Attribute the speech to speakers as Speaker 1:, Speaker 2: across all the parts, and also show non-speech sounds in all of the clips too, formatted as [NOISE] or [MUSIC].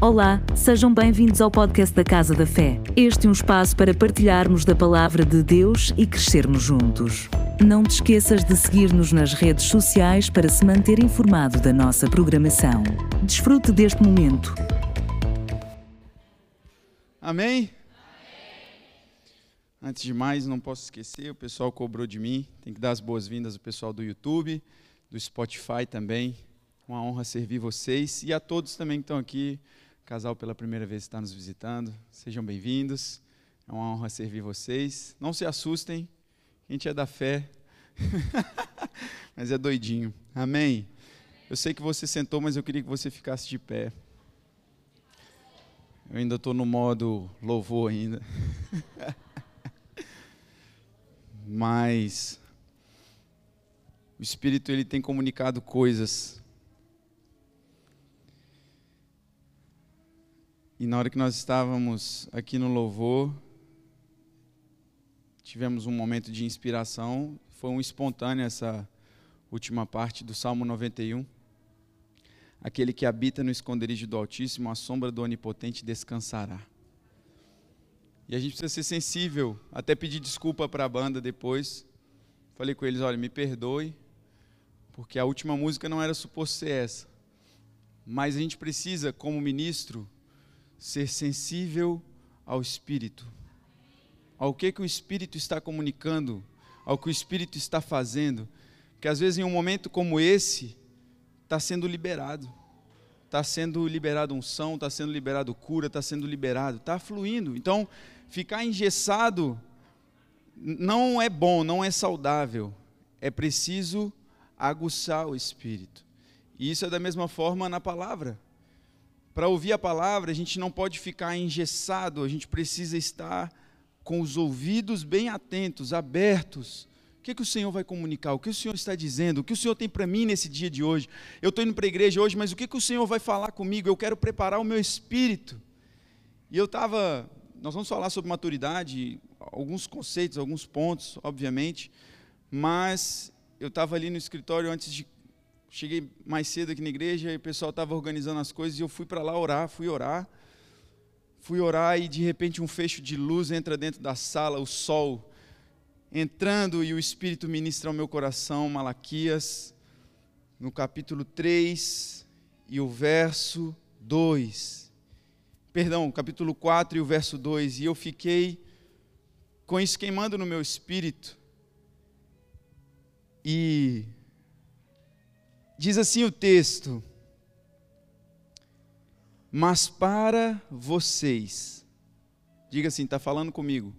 Speaker 1: Olá, sejam bem-vindos ao podcast da Casa da Fé. Este é um espaço para partilharmos da palavra de Deus e crescermos juntos. Não te esqueças de seguir-nos nas redes sociais para se manter informado da nossa programação. Desfrute deste momento.
Speaker 2: Amém? Antes de mais, não posso esquecer, o pessoal cobrou de mim. Tem que dar as boas-vindas ao pessoal do YouTube, do Spotify também. Uma honra servir vocês e a todos também que estão aqui casal pela primeira vez está nos visitando, sejam bem-vindos. É uma honra servir vocês. Não se assustem, a gente é da fé, [LAUGHS] mas é doidinho. Amém? Eu sei que você sentou, mas eu queria que você ficasse de pé. Eu ainda estou no modo louvor ainda. [LAUGHS] mas o Espírito ele tem comunicado coisas E na hora que nós estávamos aqui no louvor, tivemos um momento de inspiração, foi um espontâneo essa última parte do Salmo 91. Aquele que habita no esconderijo do Altíssimo, a sombra do Onipotente descansará. E a gente precisa ser sensível, até pedir desculpa para a banda depois. Falei com eles: olha, me perdoe, porque a última música não era suposto ser essa. Mas a gente precisa, como ministro, ser sensível ao Espírito, ao que, que o Espírito está comunicando, ao que o Espírito está fazendo, que às vezes em um momento como esse, está sendo liberado, está sendo liberado unção, está sendo liberado cura, está sendo liberado, está fluindo. Então, ficar engessado não é bom, não é saudável, é preciso aguçar o Espírito. E isso é da mesma forma na palavra para ouvir a palavra, a gente não pode ficar engessado, a gente precisa estar com os ouvidos bem atentos, abertos. O que, é que o Senhor vai comunicar? O que o Senhor está dizendo? O que o Senhor tem para mim nesse dia de hoje? Eu estou indo para a igreja hoje, mas o que, que o Senhor vai falar comigo? Eu quero preparar o meu espírito. E eu estava. Nós vamos falar sobre maturidade, alguns conceitos, alguns pontos, obviamente, mas eu estava ali no escritório antes de cheguei mais cedo aqui na igreja e o pessoal estava organizando as coisas e eu fui para lá orar, fui orar. Fui orar e de repente um fecho de luz entra dentro da sala, o sol entrando e o Espírito ministra ao meu coração, Malaquias, no capítulo 3 e o verso 2. Perdão, capítulo 4 e o verso 2. E eu fiquei com isso queimando no meu espírito. E Diz assim o texto: Mas para vocês, diga assim, está falando comigo.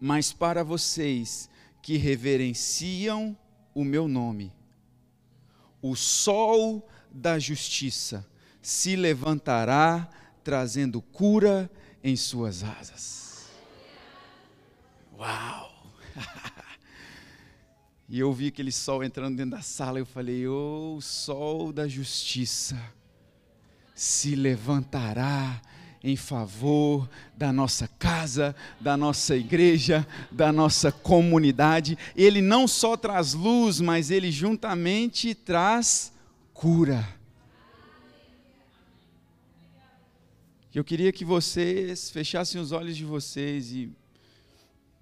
Speaker 2: Mas para vocês que reverenciam o meu nome, o sol da justiça se levantará, trazendo cura em suas asas. Uau! [LAUGHS] E eu vi aquele sol entrando dentro da sala. Eu falei: Ô oh, sol da justiça se levantará em favor da nossa casa, da nossa igreja, da nossa comunidade. Ele não só traz luz, mas ele juntamente traz cura. Eu queria que vocês fechassem os olhos de vocês e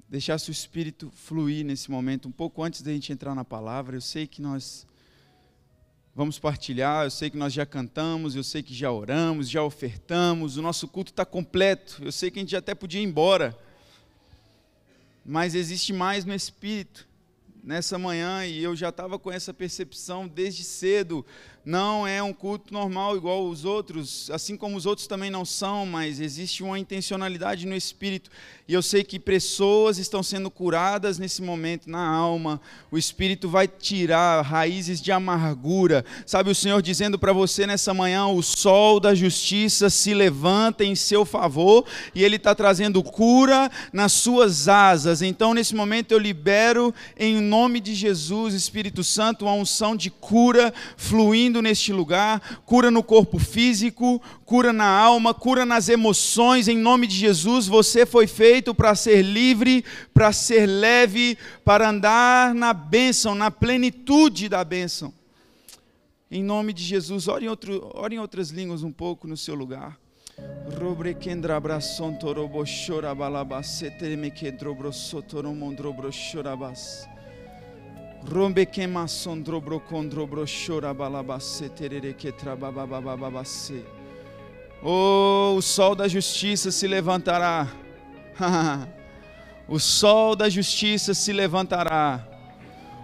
Speaker 2: deixasse o Espírito fluir nesse momento, um pouco antes da gente entrar na palavra. Eu sei que nós vamos partilhar, eu sei que nós já cantamos, eu sei que já oramos, já ofertamos, o nosso culto está completo. Eu sei que a gente até podia ir embora, mas existe mais no Espírito nessa manhã e eu já estava com essa percepção desde cedo não é um culto normal igual os outros, assim como os outros também não são, mas existe uma intencionalidade no espírito. E eu sei que pessoas estão sendo curadas nesse momento na alma. O espírito vai tirar raízes de amargura. Sabe o Senhor dizendo para você nessa manhã: o sol da justiça se levanta em seu favor e ele está trazendo cura nas suas asas. Então, nesse momento, eu libero em nome de Jesus, Espírito Santo, uma unção de cura fluindo neste lugar, cura no corpo físico, cura na alma, cura nas emoções, em nome de Jesus. Você foi feito para ser livre, para ser leve, para andar na bênção, na plenitude da bênção. Em nome de Jesus, ore em, outro, ore em outras línguas um pouco no seu lugar. Brasson torobo. Rombe queima sondrobro condrobro chorabalabas, seterereketrabababababase. Oh, o sol da justiça se levantará. [LAUGHS] o sol da justiça se levantará.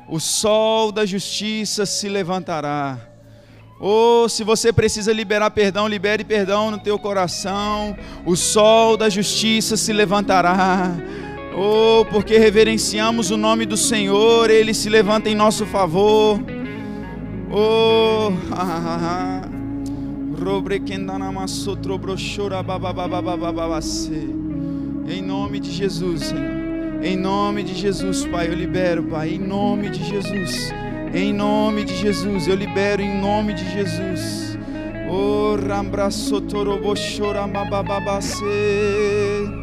Speaker 2: O sol da justiça se levantará. Oh, se você precisa liberar perdão, libere perdão no teu coração. O sol da justiça se levantará. Oh, porque reverenciamos o nome do Senhor, ele se levanta em nosso favor. Oh, em nome de Jesus, Senhor. Em nome de Jesus, Pai, eu libero, Pai, em nome de Jesus. Em nome de Jesus, eu libero em nome de Jesus. Oh, rambraçotorobochoramabababase.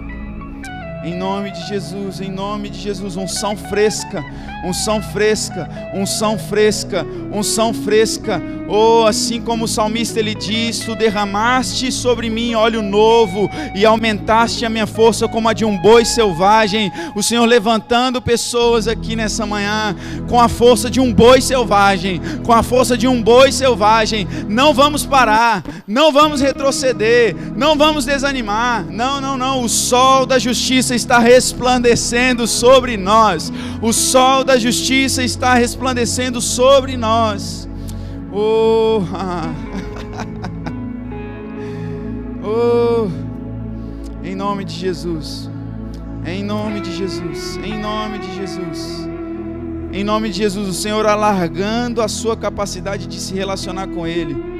Speaker 2: Em nome de Jesus, em nome de Jesus, unção fresca, unção fresca, unção fresca, unção fresca. Oh, assim como o salmista ele diz: Tu derramaste sobre mim óleo novo e aumentaste a minha força como a de um boi selvagem. O Senhor levantando pessoas aqui nessa manhã com a força de um boi selvagem, com a força de um boi selvagem. Não vamos parar, não vamos retroceder, não vamos desanimar. Não, não, não. O sol da justiça está resplandecendo sobre nós. O sol da justiça está resplandecendo sobre nós. Oh, [LAUGHS] oh, em nome de Jesus, em nome de Jesus, em nome de Jesus, em nome de Jesus, o Senhor alargando a sua capacidade de se relacionar com Ele.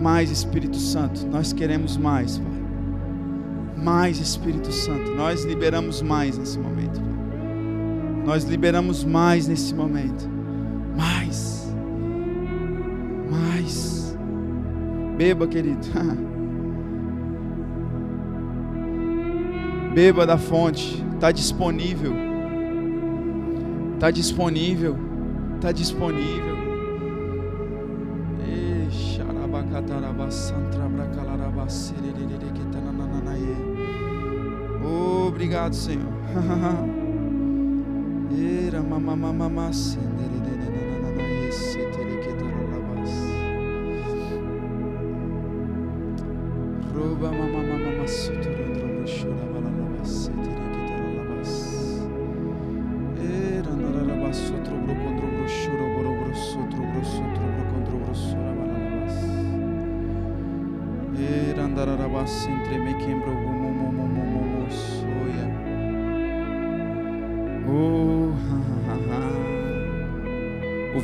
Speaker 2: Mais Espírito Santo, nós queremos mais, Pai mais Espírito Santo. Nós liberamos mais nesse momento. Nós liberamos mais nesse momento. Mais. Mais. Beba, querido. [LAUGHS] Beba da fonte. Está disponível. Está disponível. Está disponível. Oh, obrigado, Senhor. Era mamamamama Roba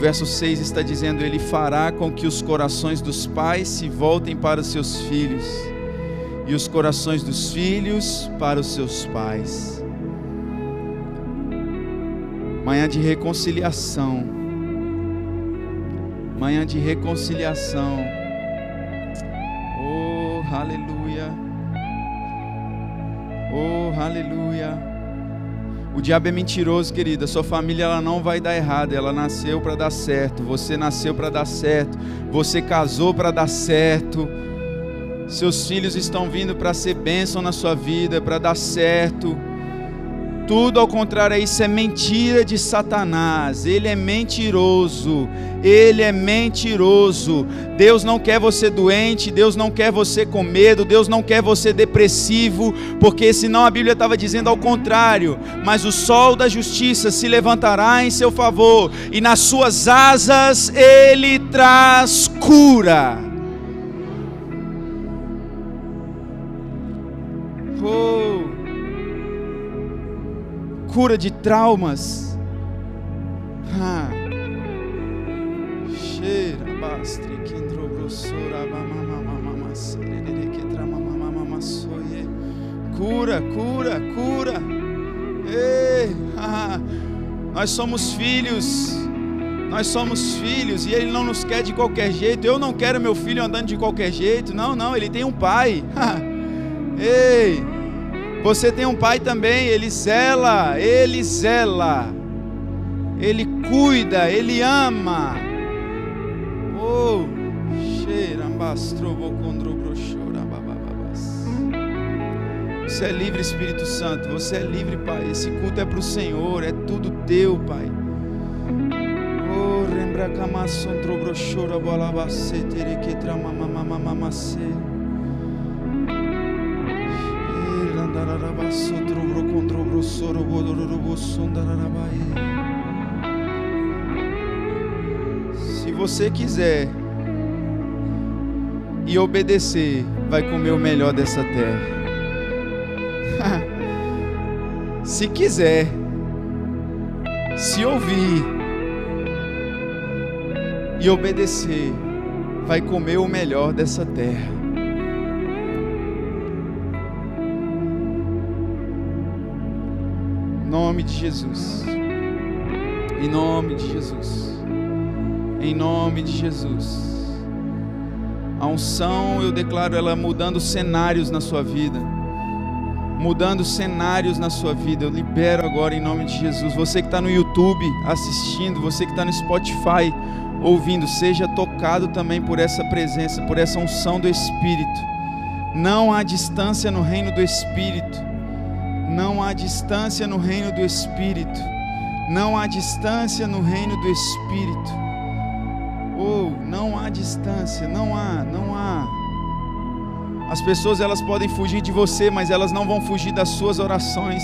Speaker 2: verso 6 está dizendo: Ele fará com que os corações dos pais se voltem para os seus filhos, e os corações dos filhos para os seus pais. Manhã de reconciliação. Manhã de reconciliação. O diabo é mentiroso, querida. Sua família ela não vai dar errado. Ela nasceu para dar certo. Você nasceu para dar certo. Você casou para dar certo. Seus filhos estão vindo para ser bênção na sua vida, para dar certo. Tudo ao contrário, isso é mentira de Satanás. Ele é mentiroso. Ele é mentiroso. Deus não quer você doente, Deus não quer você com medo, Deus não quer você depressivo, porque senão a Bíblia estava dizendo ao contrário. Mas o sol da justiça se levantará em seu favor, e nas suas asas ele traz cura. Cura de traumas. Cura, cura, cura. Ei, nós somos filhos. Nós somos filhos e Ele não nos quer de qualquer jeito. Eu não quero meu filho andando de qualquer jeito. Não, não, ele tem um pai. Ei, Você tem um pai também, ele zela, ele zela. Ele cuida, ele ama. Oh, Você é livre, Espírito Santo. Você é livre, Pai. Esse culto é para o Senhor, é tudo teu, Pai. Oh, lembra camasson trobrochora bolabacê terequetra mamamamamamacê. Andararabaço trobrocondrobrosoro bodorobosondarabaê. Se você quiser e obedecer, vai comer o melhor dessa terra. [LAUGHS] se quiser, se ouvir e obedecer, vai comer o melhor dessa terra. Nome de Jesus. Em nome de Jesus. Em nome de Jesus. A unção, eu declaro ela mudando cenários na sua vida mudando cenários na sua vida. Eu libero agora em nome de Jesus. Você que está no YouTube assistindo, você que está no Spotify ouvindo, seja tocado também por essa presença, por essa unção do Espírito. Não há distância no reino do Espírito. Há distância no reino do Espírito. Não há distância no reino do Espírito. Oh, não há distância, não há, não há. As pessoas elas podem fugir de você, mas elas não vão fugir das suas orações.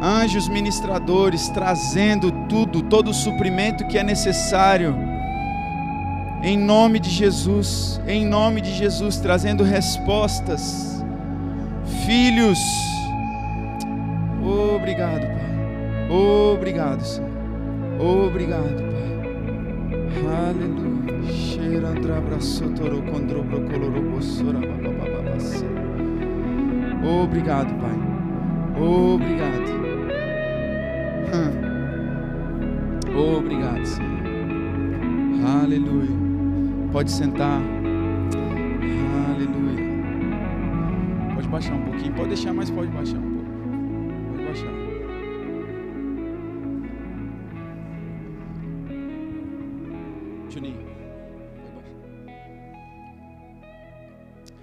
Speaker 2: Anjos ministradores trazendo tudo, todo o suprimento que é necessário. Em nome de Jesus, em nome de Jesus, trazendo respostas. Filhos, obrigado, Pai. Obrigado, Senhor. Obrigado, Pai. Aleluia. Obrigado, Pai. Obrigado. Obrigado, Senhor. Aleluia. Pode sentar. Pode deixar, mas pode baixar um pouco. Pode baixar. Juninho.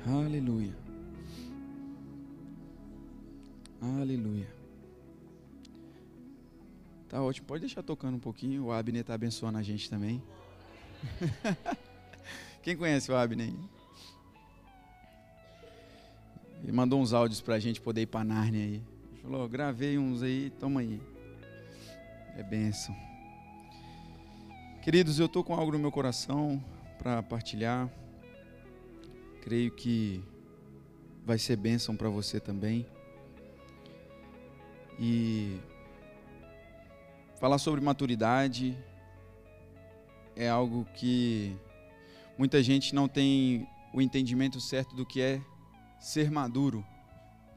Speaker 2: Aleluia. Aleluia. Tá ótimo. Pode deixar tocando um pouquinho. O Abner está abençoando a gente também. [LAUGHS] Quem conhece o Abner? Ele mandou uns áudios para a gente poder ir para Nárnia aí. Falou: gravei uns aí, toma aí. É bênção. Queridos, eu estou com algo no meu coração para partilhar. Creio que vai ser bênção para você também. E falar sobre maturidade é algo que muita gente não tem o entendimento certo do que é ser maduro.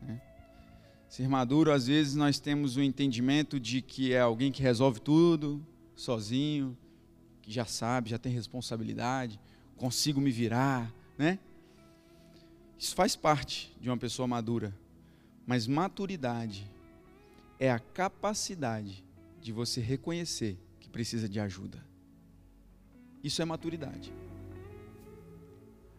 Speaker 2: Né? Ser maduro, às vezes, nós temos o entendimento de que é alguém que resolve tudo sozinho, que já sabe, já tem responsabilidade, consigo me virar, né? Isso faz parte de uma pessoa madura. Mas maturidade é a capacidade de você reconhecer que precisa de ajuda. Isso é maturidade.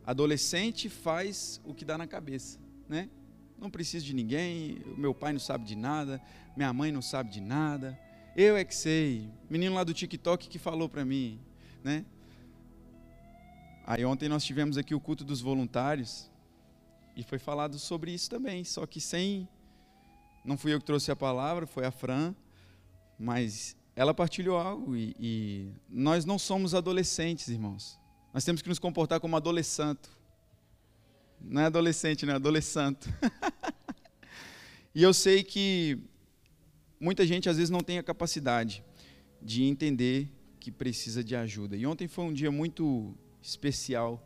Speaker 2: Adolescente faz o que dá na cabeça, né? Não preciso de ninguém, meu pai não sabe de nada, minha mãe não sabe de nada. Eu é que sei. Menino lá do TikTok que falou para mim, né? Aí ontem nós tivemos aqui o culto dos voluntários e foi falado sobre isso também, só que sem. Não fui eu que trouxe a palavra, foi a Fran, mas ela partilhou algo e, e nós não somos adolescentes, irmãos. Nós temos que nos comportar como adolescente. Não é adolescente, não é adolescente. [LAUGHS] e eu sei que muita gente às vezes não tem a capacidade de entender que precisa de ajuda. E ontem foi um dia muito especial,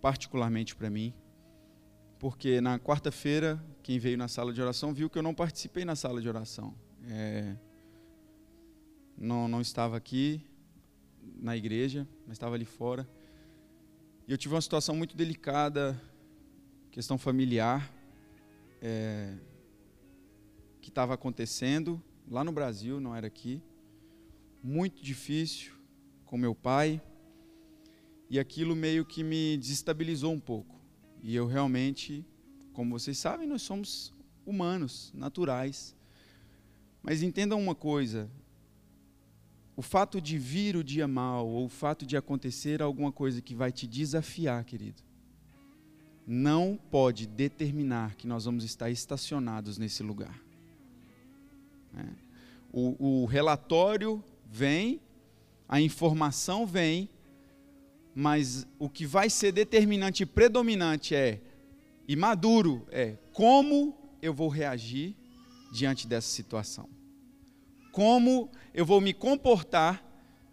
Speaker 2: particularmente para mim porque na quarta-feira, quem veio na sala de oração viu que eu não participei na sala de oração. É, não, não estava aqui na igreja, mas estava ali fora. E eu tive uma situação muito delicada questão familiar é, que estava acontecendo lá no Brasil, não era aqui. Muito difícil com meu pai. E aquilo meio que me desestabilizou um pouco. E eu realmente, como vocês sabem, nós somos humanos, naturais. Mas entendam uma coisa: o fato de vir o dia mal, ou o fato de acontecer alguma coisa que vai te desafiar, querido, não pode determinar que nós vamos estar estacionados nesse lugar. É. O, o relatório vem, a informação vem, mas o que vai ser determinante e predominante é, e maduro, é como eu vou reagir diante dessa situação como eu vou me comportar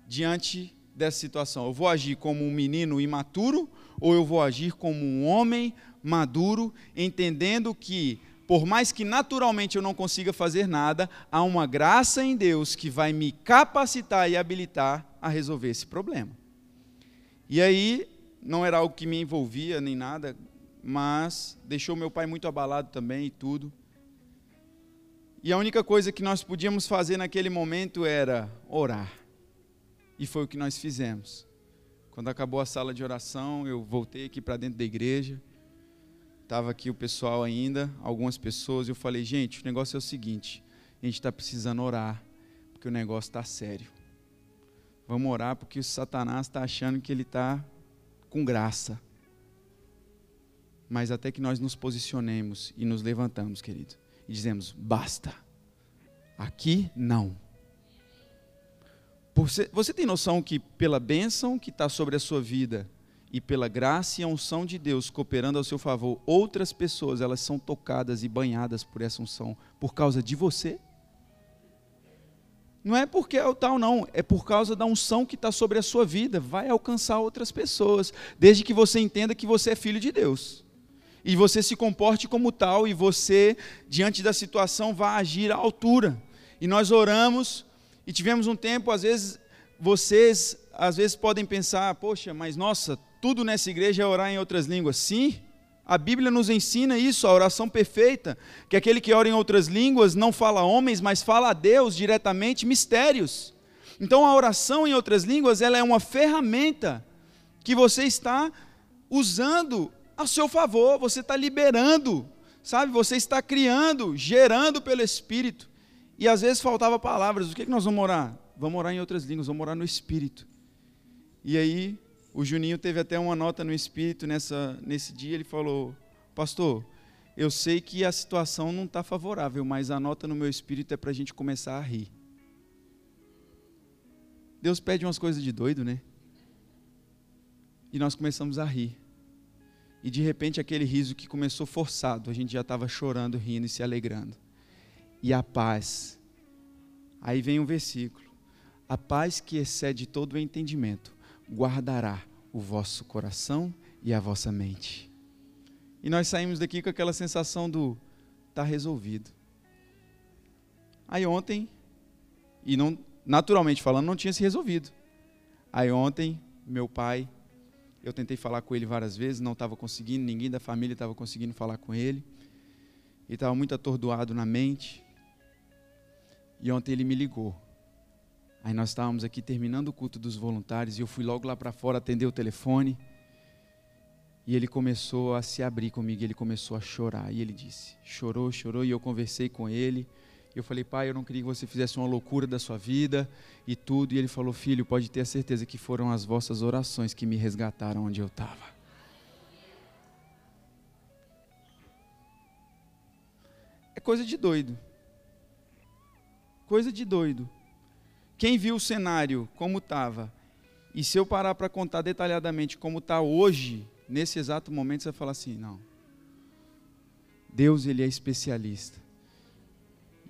Speaker 2: diante dessa situação. Eu vou agir como um menino imaturo ou eu vou agir como um homem maduro, entendendo que, por mais que naturalmente eu não consiga fazer nada, há uma graça em Deus que vai me capacitar e habilitar a resolver esse problema. E aí, não era algo que me envolvia nem nada, mas deixou meu pai muito abalado também e tudo. E a única coisa que nós podíamos fazer naquele momento era orar. E foi o que nós fizemos. Quando acabou a sala de oração, eu voltei aqui para dentro da igreja. Estava aqui o pessoal ainda, algumas pessoas, e eu falei, gente, o negócio é o seguinte, a gente está precisando orar, porque o negócio está sério. Vamos orar porque o Satanás está achando que ele está com graça. Mas até que nós nos posicionemos e nos levantamos, querido dizemos: basta. Aqui não. Você, você tem noção que pela bênção que está sobre a sua vida e pela graça e unção de Deus cooperando ao seu favor, outras pessoas elas são tocadas e banhadas por essa unção por causa de você? Não é porque é o tal, não. É por causa da unção que está sobre a sua vida. Vai alcançar outras pessoas. Desde que você entenda que você é filho de Deus e você se comporte como tal e você, diante da situação, vá agir à altura. E nós oramos e tivemos um tempo, às vezes, vocês às vezes podem pensar, poxa, mas nossa, tudo nessa igreja é orar em outras línguas. Sim, a Bíblia nos ensina isso, a oração perfeita, que aquele que ora em outras línguas não fala a homens, mas fala a Deus diretamente, mistérios. Então a oração em outras línguas, ela é uma ferramenta que você está usando a seu favor, você está liberando, sabe? Você está criando, gerando pelo Espírito. E às vezes faltava palavras. O que, é que nós vamos orar? Vamos orar em outras línguas, vamos orar no Espírito. E aí, o Juninho teve até uma nota no Espírito nessa, nesse dia. Ele falou: Pastor, eu sei que a situação não está favorável, mas a nota no meu espírito é para a gente começar a rir. Deus pede umas coisas de doido, né? E nós começamos a rir. E de repente aquele riso que começou forçado, a gente já estava chorando, rindo e se alegrando. E a paz. Aí vem um versículo: A paz que excede todo o entendimento guardará o vosso coração e a vossa mente. E nós saímos daqui com aquela sensação do tá resolvido. Aí ontem, e não naturalmente falando, não tinha se resolvido. Aí ontem, meu pai eu tentei falar com ele várias vezes, não estava conseguindo, ninguém da família estava conseguindo falar com ele. Ele estava muito atordoado na mente. E ontem ele me ligou. Aí nós estávamos aqui terminando o culto dos voluntários e eu fui logo lá para fora atender o telefone. E ele começou a se abrir comigo, ele começou a chorar. E ele disse: chorou, chorou. E eu conversei com ele. Eu falei, pai, eu não queria que você fizesse uma loucura da sua vida e tudo. E ele falou, filho, pode ter a certeza que foram as vossas orações que me resgataram onde eu estava. É coisa de doido. Coisa de doido. Quem viu o cenário como estava, e se eu parar para contar detalhadamente como está hoje, nesse exato momento, você vai falar assim: não. Deus, ele é especialista.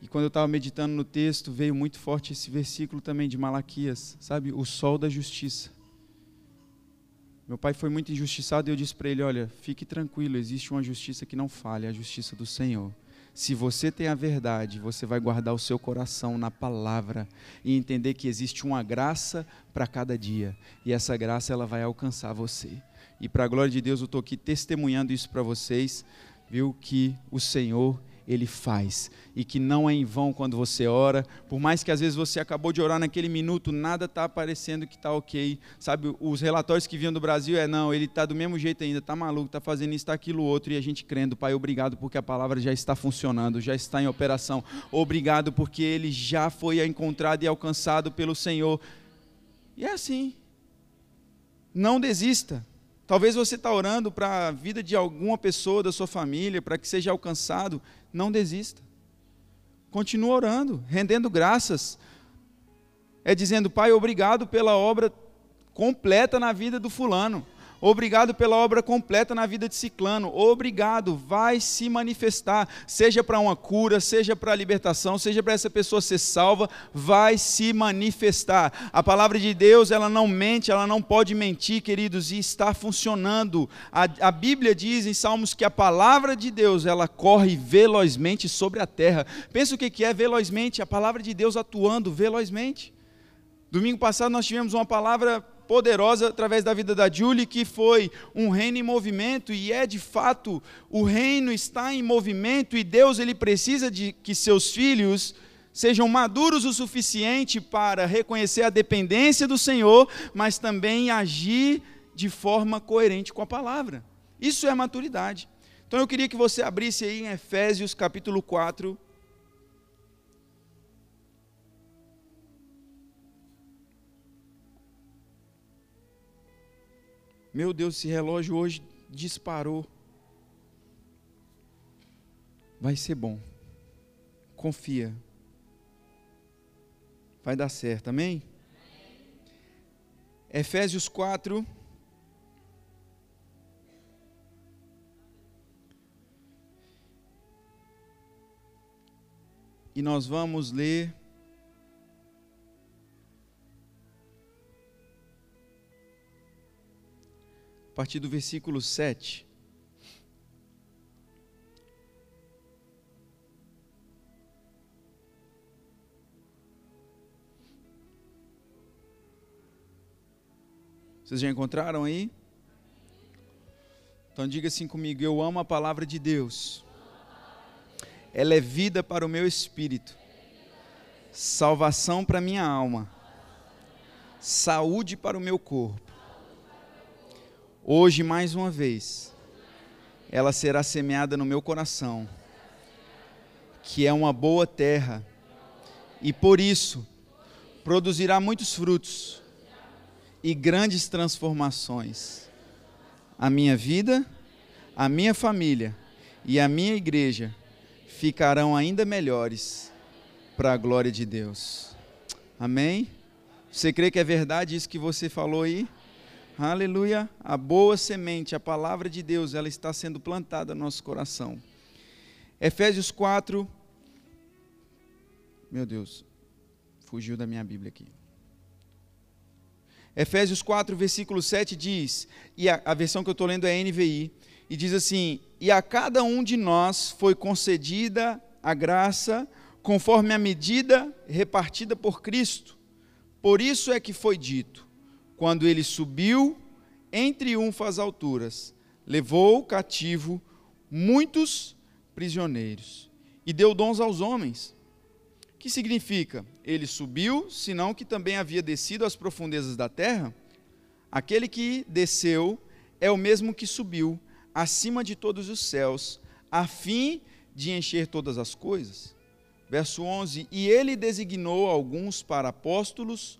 Speaker 2: E quando eu estava meditando no texto, veio muito forte esse versículo também de Malaquias, sabe? O sol da justiça. Meu pai foi muito injustiçado e eu disse para ele: Olha, fique tranquilo, existe uma justiça que não falha, a justiça do Senhor. Se você tem a verdade, você vai guardar o seu coração na palavra e entender que existe uma graça para cada dia, e essa graça ela vai alcançar você. E para a glória de Deus, eu estou aqui testemunhando isso para vocês, viu? Que o Senhor ele faz. E que não é em vão quando você ora, por mais que às vezes você acabou de orar naquele minuto, nada está aparecendo que está ok. Sabe, os relatórios que vinham do Brasil é: não, ele está do mesmo jeito ainda, está maluco, está fazendo isso, está aquilo outro, e a gente crendo, Pai, obrigado porque a palavra já está funcionando, já está em operação. Obrigado porque ele já foi encontrado e alcançado pelo Senhor. E é assim. Não desista. Talvez você está orando para a vida de alguma pessoa da sua família, para que seja alcançado não desista. Continua orando, rendendo graças. É dizendo, Pai, obrigado pela obra completa na vida do fulano. Obrigado pela obra completa na vida de Ciclano. Obrigado, vai se manifestar, seja para uma cura, seja para a libertação, seja para essa pessoa ser salva, vai se manifestar. A palavra de Deus, ela não mente, ela não pode mentir, queridos, e está funcionando. A, a Bíblia diz em Salmos que a palavra de Deus, ela corre velozmente sobre a terra. Pensa o que é velozmente? A palavra de Deus atuando velozmente. Domingo passado nós tivemos uma palavra poderosa através da vida da Julie, que foi um reino em movimento, e é de fato, o reino está em movimento, e Deus ele precisa de que seus filhos sejam maduros o suficiente para reconhecer a dependência do Senhor, mas também agir de forma coerente com a palavra. Isso é maturidade. Então eu queria que você abrisse aí em Efésios capítulo 4, Meu Deus, esse relógio hoje disparou. Vai ser bom. Confia. Vai dar certo, amém? Efésios 4. E nós vamos ler a partir do versículo 7. Vocês já encontraram aí? Então diga assim comigo: Eu amo a palavra de Deus. Ela é vida para o meu espírito, salvação para minha alma, saúde para o meu corpo. Hoje, mais uma vez, ela será semeada no meu coração, que é uma boa terra, e por isso produzirá muitos frutos e grandes transformações. A minha vida, a minha família e a minha igreja ficarão ainda melhores para a glória de Deus. Amém? Você crê que é verdade isso que você falou aí? Aleluia. A boa semente, a palavra de Deus, ela está sendo plantada no nosso coração. Efésios 4. Meu Deus, fugiu da minha Bíblia aqui. Efésios 4, versículo 7 diz, e a, a versão que eu estou lendo é NVI, e diz assim: E a cada um de nós foi concedida a graça conforme a medida repartida por Cristo. Por isso é que foi dito: quando ele subiu em triunfo às alturas, levou cativo muitos prisioneiros e deu dons aos homens. Que significa? Ele subiu, senão que também havia descido às profundezas da terra? Aquele que desceu é o mesmo que subiu acima de todos os céus, a fim de encher todas as coisas. Verso 11: E ele designou alguns para apóstolos,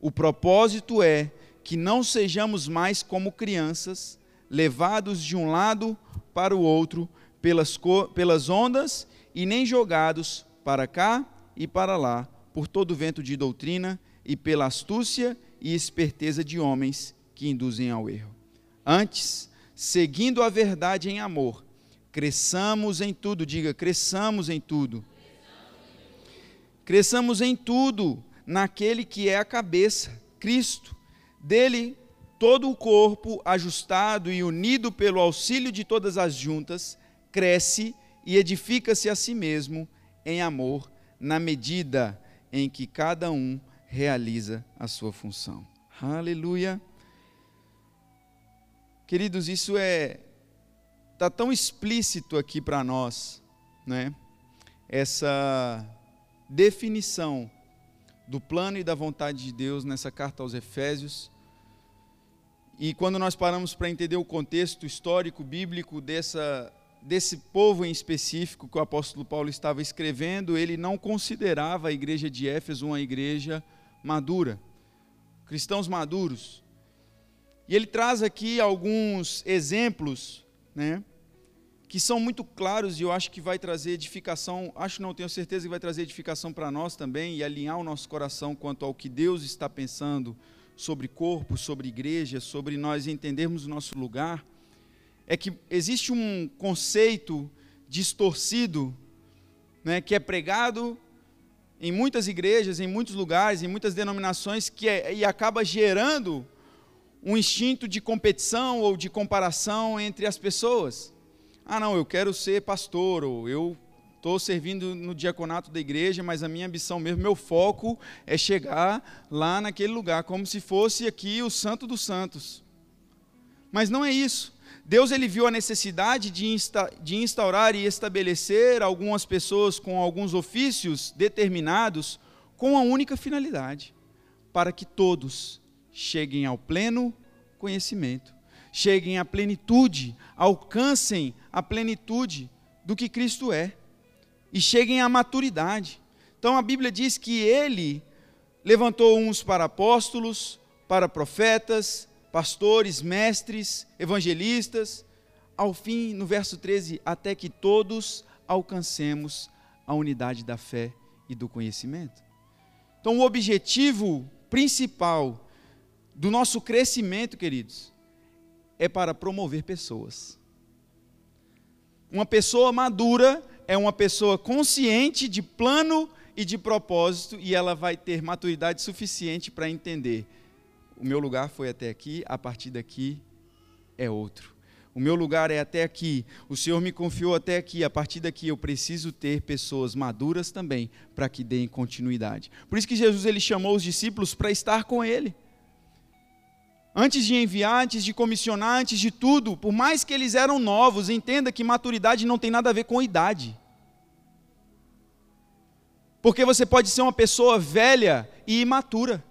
Speaker 2: o propósito é que não sejamos mais como crianças, levados de um lado para o outro pelas, pelas ondas e nem jogados para cá e para lá por todo vento de doutrina e pela astúcia e esperteza de homens que induzem ao erro. Antes, seguindo a verdade em amor, cresçamos em tudo, diga, cresçamos em tudo. Cresçamos em tudo naquele que é a cabeça, Cristo. Dele todo o corpo, ajustado e unido pelo auxílio de todas as juntas, cresce e edifica-se a si mesmo em amor, na medida em que cada um realiza a sua função. Aleluia. Queridos, isso é tá tão explícito aqui para nós, né? Essa definição do plano e da vontade de Deus nessa carta aos Efésios e quando nós paramos para entender o contexto histórico bíblico dessa, desse povo em específico que o apóstolo Paulo estava escrevendo, ele não considerava a igreja de Éfeso uma igreja madura, cristãos maduros. E ele traz aqui alguns exemplos, né, que são muito claros e eu acho que vai trazer edificação, acho não, tenho certeza que vai trazer edificação para nós também e alinhar o nosso coração quanto ao que Deus está pensando sobre corpo, sobre igreja, sobre nós entendermos o nosso lugar, é que existe um conceito distorcido, né, que é pregado em muitas igrejas, em muitos lugares, em muitas denominações, que é, e acaba gerando um instinto de competição ou de comparação entre as pessoas. Ah, não, eu quero ser pastor, ou eu estou servindo no diaconato da igreja, mas a minha ambição mesmo, meu foco é chegar lá naquele lugar, como se fosse aqui o santo dos santos. Mas não é isso. Deus ele viu a necessidade de, insta, de instaurar e estabelecer algumas pessoas com alguns ofícios determinados com a única finalidade, para que todos cheguem ao pleno conhecimento, cheguem à plenitude, alcancem a plenitude do que Cristo é e cheguem à maturidade. Então a Bíblia diz que ele levantou uns para apóstolos, para profetas, pastores, mestres, evangelistas, ao fim, no verso 13, até que todos alcancemos a unidade da fé e do conhecimento. Então, o objetivo principal do nosso crescimento, queridos, é para promover pessoas. Uma pessoa madura é uma pessoa consciente de plano e de propósito e ela vai ter maturidade suficiente para entender: o meu lugar foi até aqui, a partir daqui é outro. O meu lugar é até aqui, o Senhor me confiou até aqui, a partir daqui eu preciso ter pessoas maduras também para que deem continuidade. Por isso que Jesus ele chamou os discípulos para estar com ele. Antes de enviar, antes de comissionar, antes de tudo, por mais que eles eram novos, entenda que maturidade não tem nada a ver com idade. Porque você pode ser uma pessoa velha e imatura.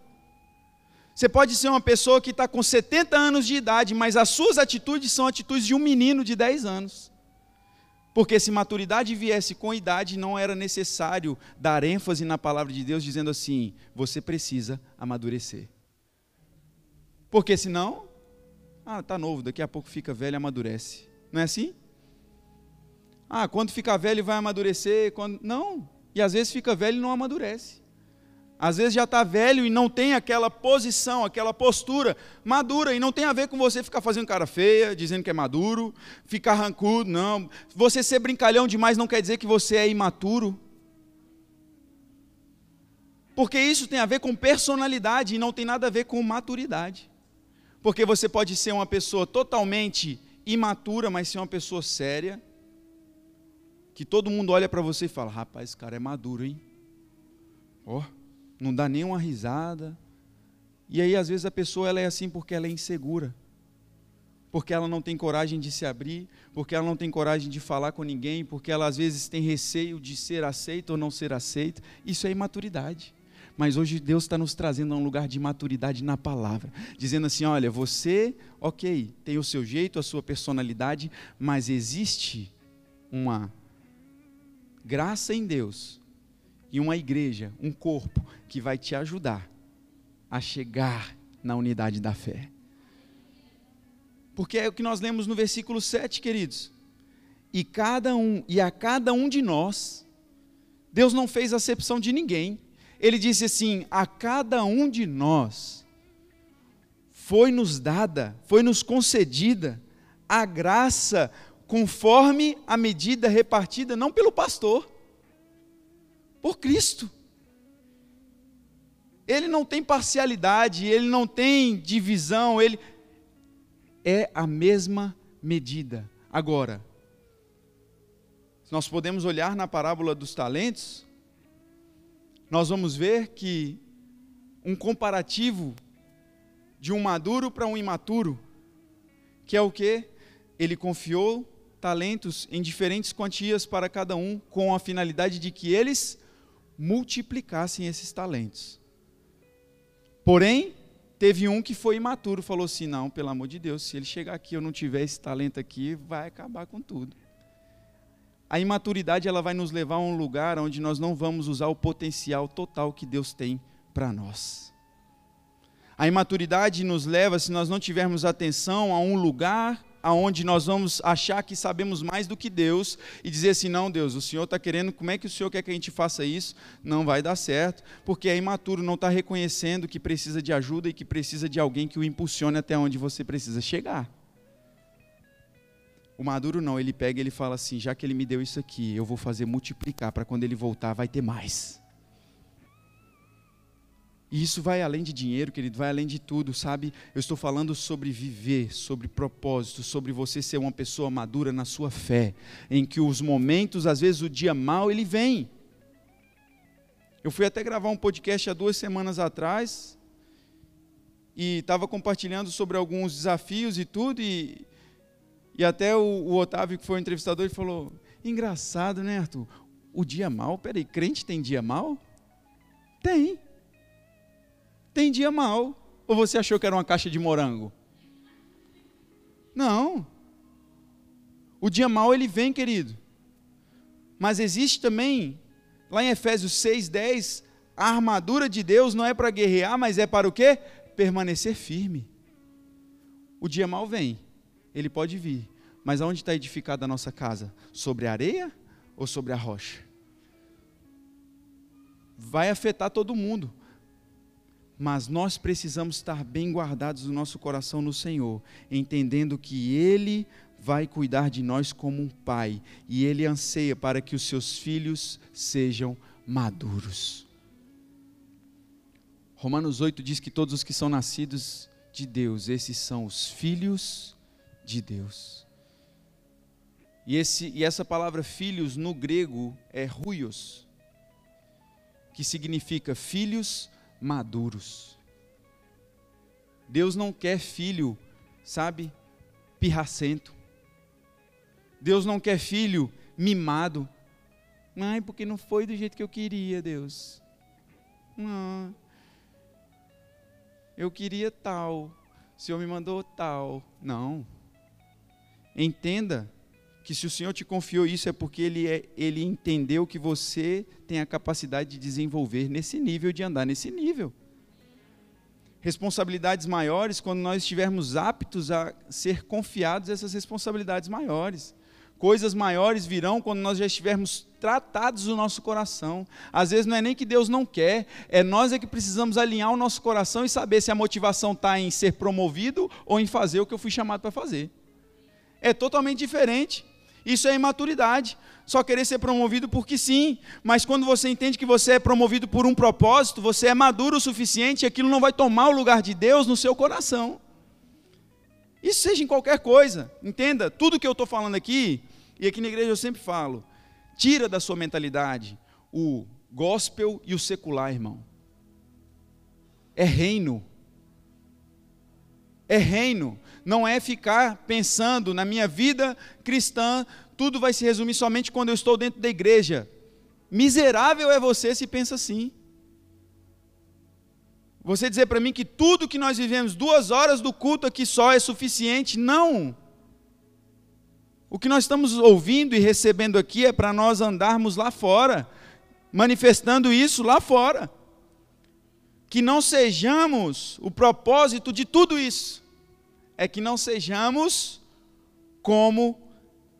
Speaker 2: Você pode ser uma pessoa que está com 70 anos de idade, mas as suas atitudes são atitudes de um menino de 10 anos. Porque se maturidade viesse com idade, não era necessário dar ênfase na palavra de Deus, dizendo assim: você precisa amadurecer. Porque senão, ah, tá novo, daqui a pouco fica velho e amadurece. Não é assim? Ah, quando ficar velho vai amadurecer, quando não. E às vezes fica velho e não amadurece. Às vezes já está velho e não tem aquela posição, aquela postura madura. E não tem a ver com você ficar fazendo cara feia, dizendo que é maduro, ficar rancudo, não. Você ser brincalhão demais não quer dizer que você é imaturo. Porque isso tem a ver com personalidade e não tem nada a ver com maturidade. Porque você pode ser uma pessoa totalmente imatura, mas ser uma pessoa séria, que todo mundo olha para você e fala: rapaz, esse cara é maduro, hein? Ó, oh, não dá nem uma risada. E aí, às vezes, a pessoa ela é assim porque ela é insegura, porque ela não tem coragem de se abrir, porque ela não tem coragem de falar com ninguém, porque ela às vezes tem receio de ser aceita ou não ser aceita. Isso é imaturidade. Mas hoje Deus está nos trazendo a um lugar de maturidade na palavra, dizendo assim: olha, você, ok, tem o seu jeito, a sua personalidade, mas existe uma graça em Deus e uma igreja, um corpo que vai te ajudar a chegar na unidade da fé. Porque é o que nós lemos no versículo 7, queridos. E cada um, e a cada um de nós, Deus não fez acepção de ninguém ele disse assim: a cada um de nós foi nos dada, foi nos concedida a graça conforme a medida repartida não pelo pastor, por Cristo. Ele não tem parcialidade, ele não tem divisão, ele é a mesma medida. Agora, nós podemos olhar na parábola dos talentos, nós vamos ver que um comparativo de um maduro para um imaturo, que é o que? Ele confiou talentos em diferentes quantias para cada um, com a finalidade de que eles multiplicassem esses talentos. Porém, teve um que foi imaturo, falou assim: não, pelo amor de Deus, se ele chegar aqui eu não tiver esse talento aqui, vai acabar com tudo. A imaturidade ela vai nos levar a um lugar onde nós não vamos usar o potencial total que Deus tem para nós. A imaturidade nos leva, se nós não tivermos atenção, a um lugar aonde nós vamos achar que sabemos mais do que Deus e dizer assim: não, Deus, o Senhor está querendo, como é que o Senhor quer que a gente faça isso? Não vai dar certo, porque é imaturo, não está reconhecendo que precisa de ajuda e que precisa de alguém que o impulsione até onde você precisa chegar. O maduro não, ele pega e ele fala assim: já que ele me deu isso aqui, eu vou fazer multiplicar para quando ele voltar vai ter mais. E isso vai além de dinheiro, querido, vai além de tudo, sabe? Eu estou falando sobre viver, sobre propósito, sobre você ser uma pessoa madura na sua fé, em que os momentos, às vezes o dia mal, ele vem. Eu fui até gravar um podcast há duas semanas atrás e estava compartilhando sobre alguns desafios e tudo, e, e até o, o Otávio, que foi o entrevistador, ele falou: engraçado, né, Arthur? O dia mal, peraí, crente tem dia mal? Tem tem dia mal. Ou você achou que era uma caixa de morango? Não. O dia mal ele vem, querido. Mas existe também, lá em Efésios 6:10, a armadura de Deus não é para guerrear, mas é para o quê? Permanecer firme. O dia mal vem, ele pode vir, mas aonde está edificada a nossa casa? Sobre a areia ou sobre a rocha? Vai afetar todo mundo mas nós precisamos estar bem guardados no nosso coração no Senhor, entendendo que Ele vai cuidar de nós como um pai e Ele anseia para que os seus filhos sejam maduros. Romanos 8 diz que todos os que são nascidos de Deus, esses são os filhos de Deus. E, esse, e essa palavra filhos no grego é ruios, que significa filhos maduros. Deus não quer filho, sabe, pirracento. Deus não quer filho mimado. Ai, porque não foi do jeito que eu queria, Deus. Não. Eu queria tal. O Senhor me mandou tal. Não. Entenda que se o Senhor te confiou isso é porque ele, é, ele entendeu que você tem a capacidade de desenvolver nesse nível, de andar nesse nível. Responsabilidades maiores quando nós estivermos aptos a ser confiados essas responsabilidades maiores. Coisas maiores virão quando nós já estivermos tratados do nosso coração. Às vezes não é nem que Deus não quer, é nós é que precisamos alinhar o nosso coração e saber se a motivação está em ser promovido ou em fazer o que eu fui chamado para fazer. É totalmente diferente. Isso é imaturidade. Só querer ser promovido porque sim. Mas quando você entende que você é promovido por um propósito, você é maduro o suficiente e aquilo não vai tomar o lugar de Deus no seu coração. Isso seja em qualquer coisa. Entenda, tudo que eu estou falando aqui, e aqui na igreja eu sempre falo, tira da sua mentalidade o gospel e o secular, irmão. É reino. É reino não é ficar pensando na minha vida cristã, tudo vai se resumir somente quando eu estou dentro da igreja. Miserável é você se pensa assim. Você dizer para mim que tudo que nós vivemos, duas horas do culto aqui só é suficiente, não. O que nós estamos ouvindo e recebendo aqui é para nós andarmos lá fora, manifestando isso lá fora. Que não sejamos o propósito de tudo isso é que não sejamos como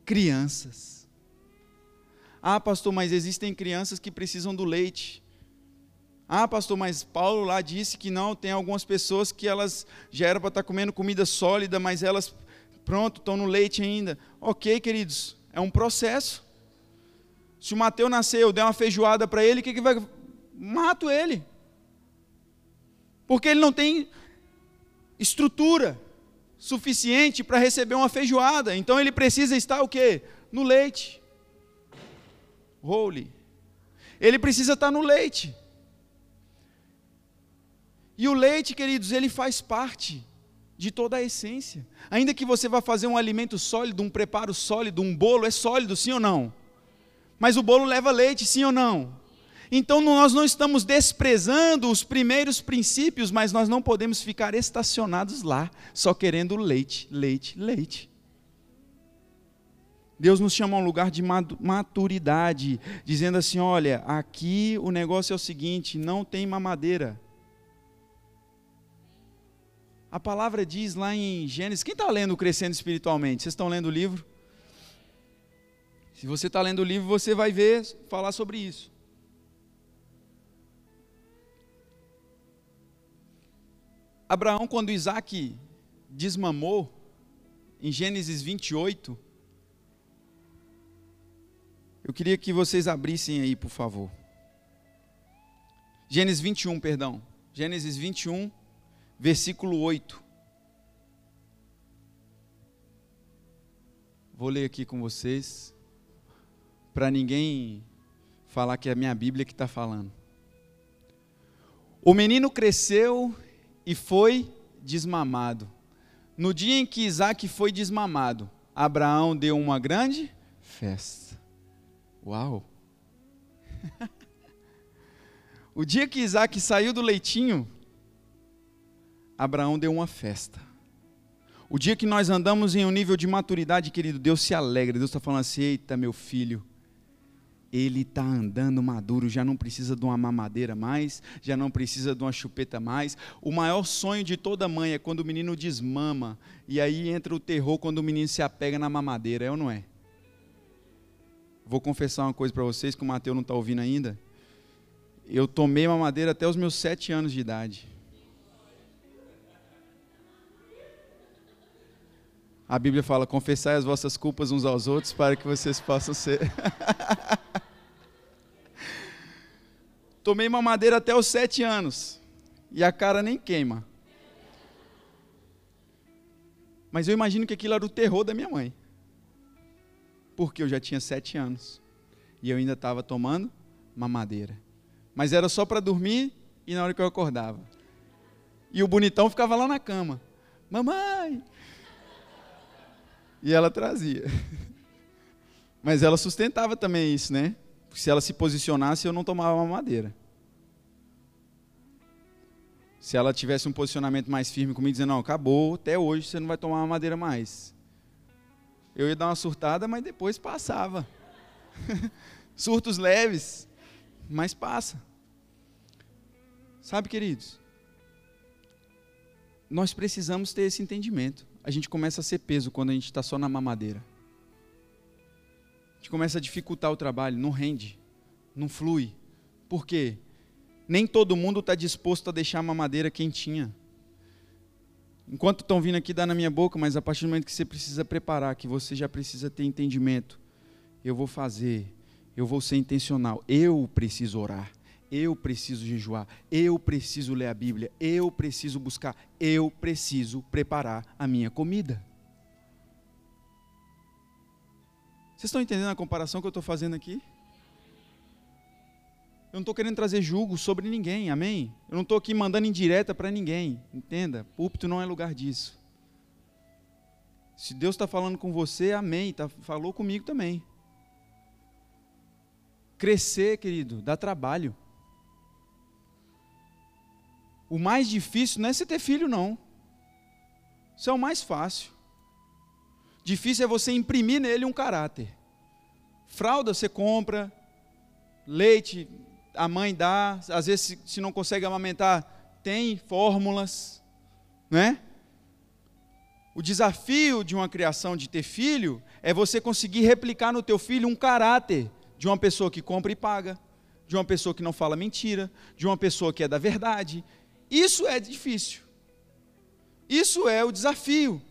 Speaker 2: crianças. Ah, pastor, mas existem crianças que precisam do leite. Ah, pastor, mas Paulo lá disse que não, tem algumas pessoas que elas já eram para estar comendo comida sólida, mas elas Pronto, estão no leite ainda. Ok, queridos, é um processo. Se o Mateus nasceu, der uma feijoada para ele, o que, que vai. Mato ele. Porque ele não tem estrutura suficiente para receber uma feijoada. Então ele precisa estar o quê? No leite. Holy. Ele precisa estar no leite. E o leite, queridos, ele faz parte de toda a essência. Ainda que você vá fazer um alimento sólido, um preparo sólido, um bolo é sólido, sim ou não? Mas o bolo leva leite, sim ou não? Então nós não estamos desprezando os primeiros princípios, mas nós não podemos ficar estacionados lá, só querendo leite, leite, leite. Deus nos chama a um lugar de maturidade, dizendo assim: olha, aqui o negócio é o seguinte, não tem mamadeira. A palavra diz lá em Gênesis, quem está lendo Crescendo Espiritualmente? Vocês estão lendo o livro? Se você está lendo o livro, você vai ver falar sobre isso. Abraão, quando Isaac desmamou, em Gênesis 28, eu queria que vocês abrissem aí, por favor. Gênesis 21, perdão. Gênesis 21, versículo 8. Vou ler aqui com vocês, para ninguém falar que é a minha Bíblia que está falando. O menino cresceu e foi desmamado. No dia em que Isaac foi desmamado, Abraão deu uma grande festa. Uau! [LAUGHS] o dia que Isaac saiu do leitinho, Abraão deu uma festa. O dia que nós andamos em um nível de maturidade, querido, Deus se alegra. Deus está falando assim: eita, meu filho, ele está andando maduro, já não precisa de uma mamadeira mais, já não precisa de uma chupeta mais. O maior sonho de toda mãe é quando o menino desmama, e aí entra o terror quando o menino se apega na mamadeira, é ou não é? Vou confessar uma coisa para vocês que o Mateus não está ouvindo ainda. Eu tomei mamadeira até os meus sete anos de idade. A Bíblia fala: confessai as vossas culpas uns aos outros para que vocês possam ser. [LAUGHS] Tomei mamadeira até os sete anos e a cara nem queima. Mas eu imagino que aquilo era o terror da minha mãe, porque eu já tinha sete anos e eu ainda estava tomando mamadeira. Mas era só para dormir e na hora que eu acordava. E o bonitão ficava lá na cama: Mamãe, e ela trazia. [LAUGHS] Mas ela sustentava também isso, né? Se ela se posicionasse, eu não tomava mamadeira. Se ela tivesse um posicionamento mais firme comigo, dizendo, não, acabou, até hoje você não vai tomar mamadeira mais. Eu ia dar uma surtada, mas depois passava. [LAUGHS] Surtos leves, mas passa. Sabe, queridos? Nós precisamos ter esse entendimento a gente começa a ser peso quando a gente está só na mamadeira. Gente começa a dificultar o trabalho, não rende, não flui. Por quê? Nem todo mundo está disposto a deixar a mamadeira quentinha. Enquanto estão vindo aqui, dá na minha boca, mas a partir do momento que você precisa preparar, que você já precisa ter entendimento, eu vou fazer, eu vou ser intencional, eu preciso orar, eu preciso jejuar, eu preciso ler a Bíblia, eu preciso buscar, eu preciso preparar a minha comida. Vocês estão entendendo a comparação que eu estou fazendo aqui? Eu não estou querendo trazer julgo sobre ninguém, amém? Eu não estou aqui mandando indireta para ninguém, entenda? Púlpito não é lugar disso. Se Deus está falando com você, amém, tá, falou comigo também. Crescer, querido, dá trabalho. O mais difícil não é você ter filho, não. Isso é o mais fácil. Difícil é você imprimir nele um caráter. Fralda você compra, leite a mãe dá, às vezes se não consegue amamentar, tem fórmulas, né? O desafio de uma criação de ter filho é você conseguir replicar no teu filho um caráter de uma pessoa que compra e paga, de uma pessoa que não fala mentira, de uma pessoa que é da verdade, isso é difícil. Isso é o desafio.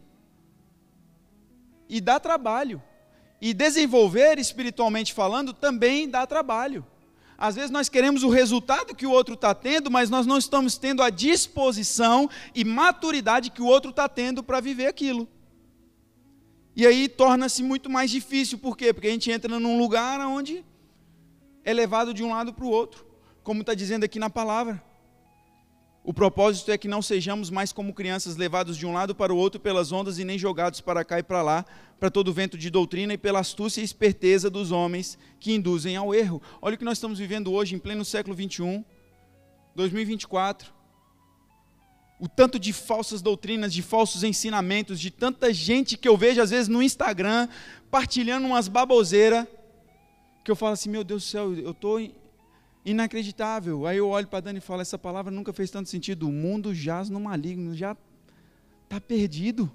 Speaker 2: E dá trabalho. E desenvolver espiritualmente falando também dá trabalho. Às vezes nós queremos o resultado que o outro está tendo, mas nós não estamos tendo a disposição e maturidade que o outro está tendo para viver aquilo. E aí torna-se muito mais difícil, por quê? Porque a gente entra num lugar onde é levado de um lado para o outro, como está dizendo aqui na palavra. O propósito é que não sejamos mais como crianças levados de um lado para o outro pelas ondas e nem jogados para cá e para lá, para todo vento de doutrina e pela astúcia e esperteza dos homens que induzem ao erro. Olha o que nós estamos vivendo hoje, em pleno século 21, 2024. O tanto de falsas doutrinas, de falsos ensinamentos, de tanta gente que eu vejo às vezes no Instagram partilhando umas baboseiras, que eu falo assim: meu Deus do céu, eu estou inacreditável. Aí eu olho para Dani e falo: essa palavra nunca fez tanto sentido. O mundo jaz no maligno, já está perdido.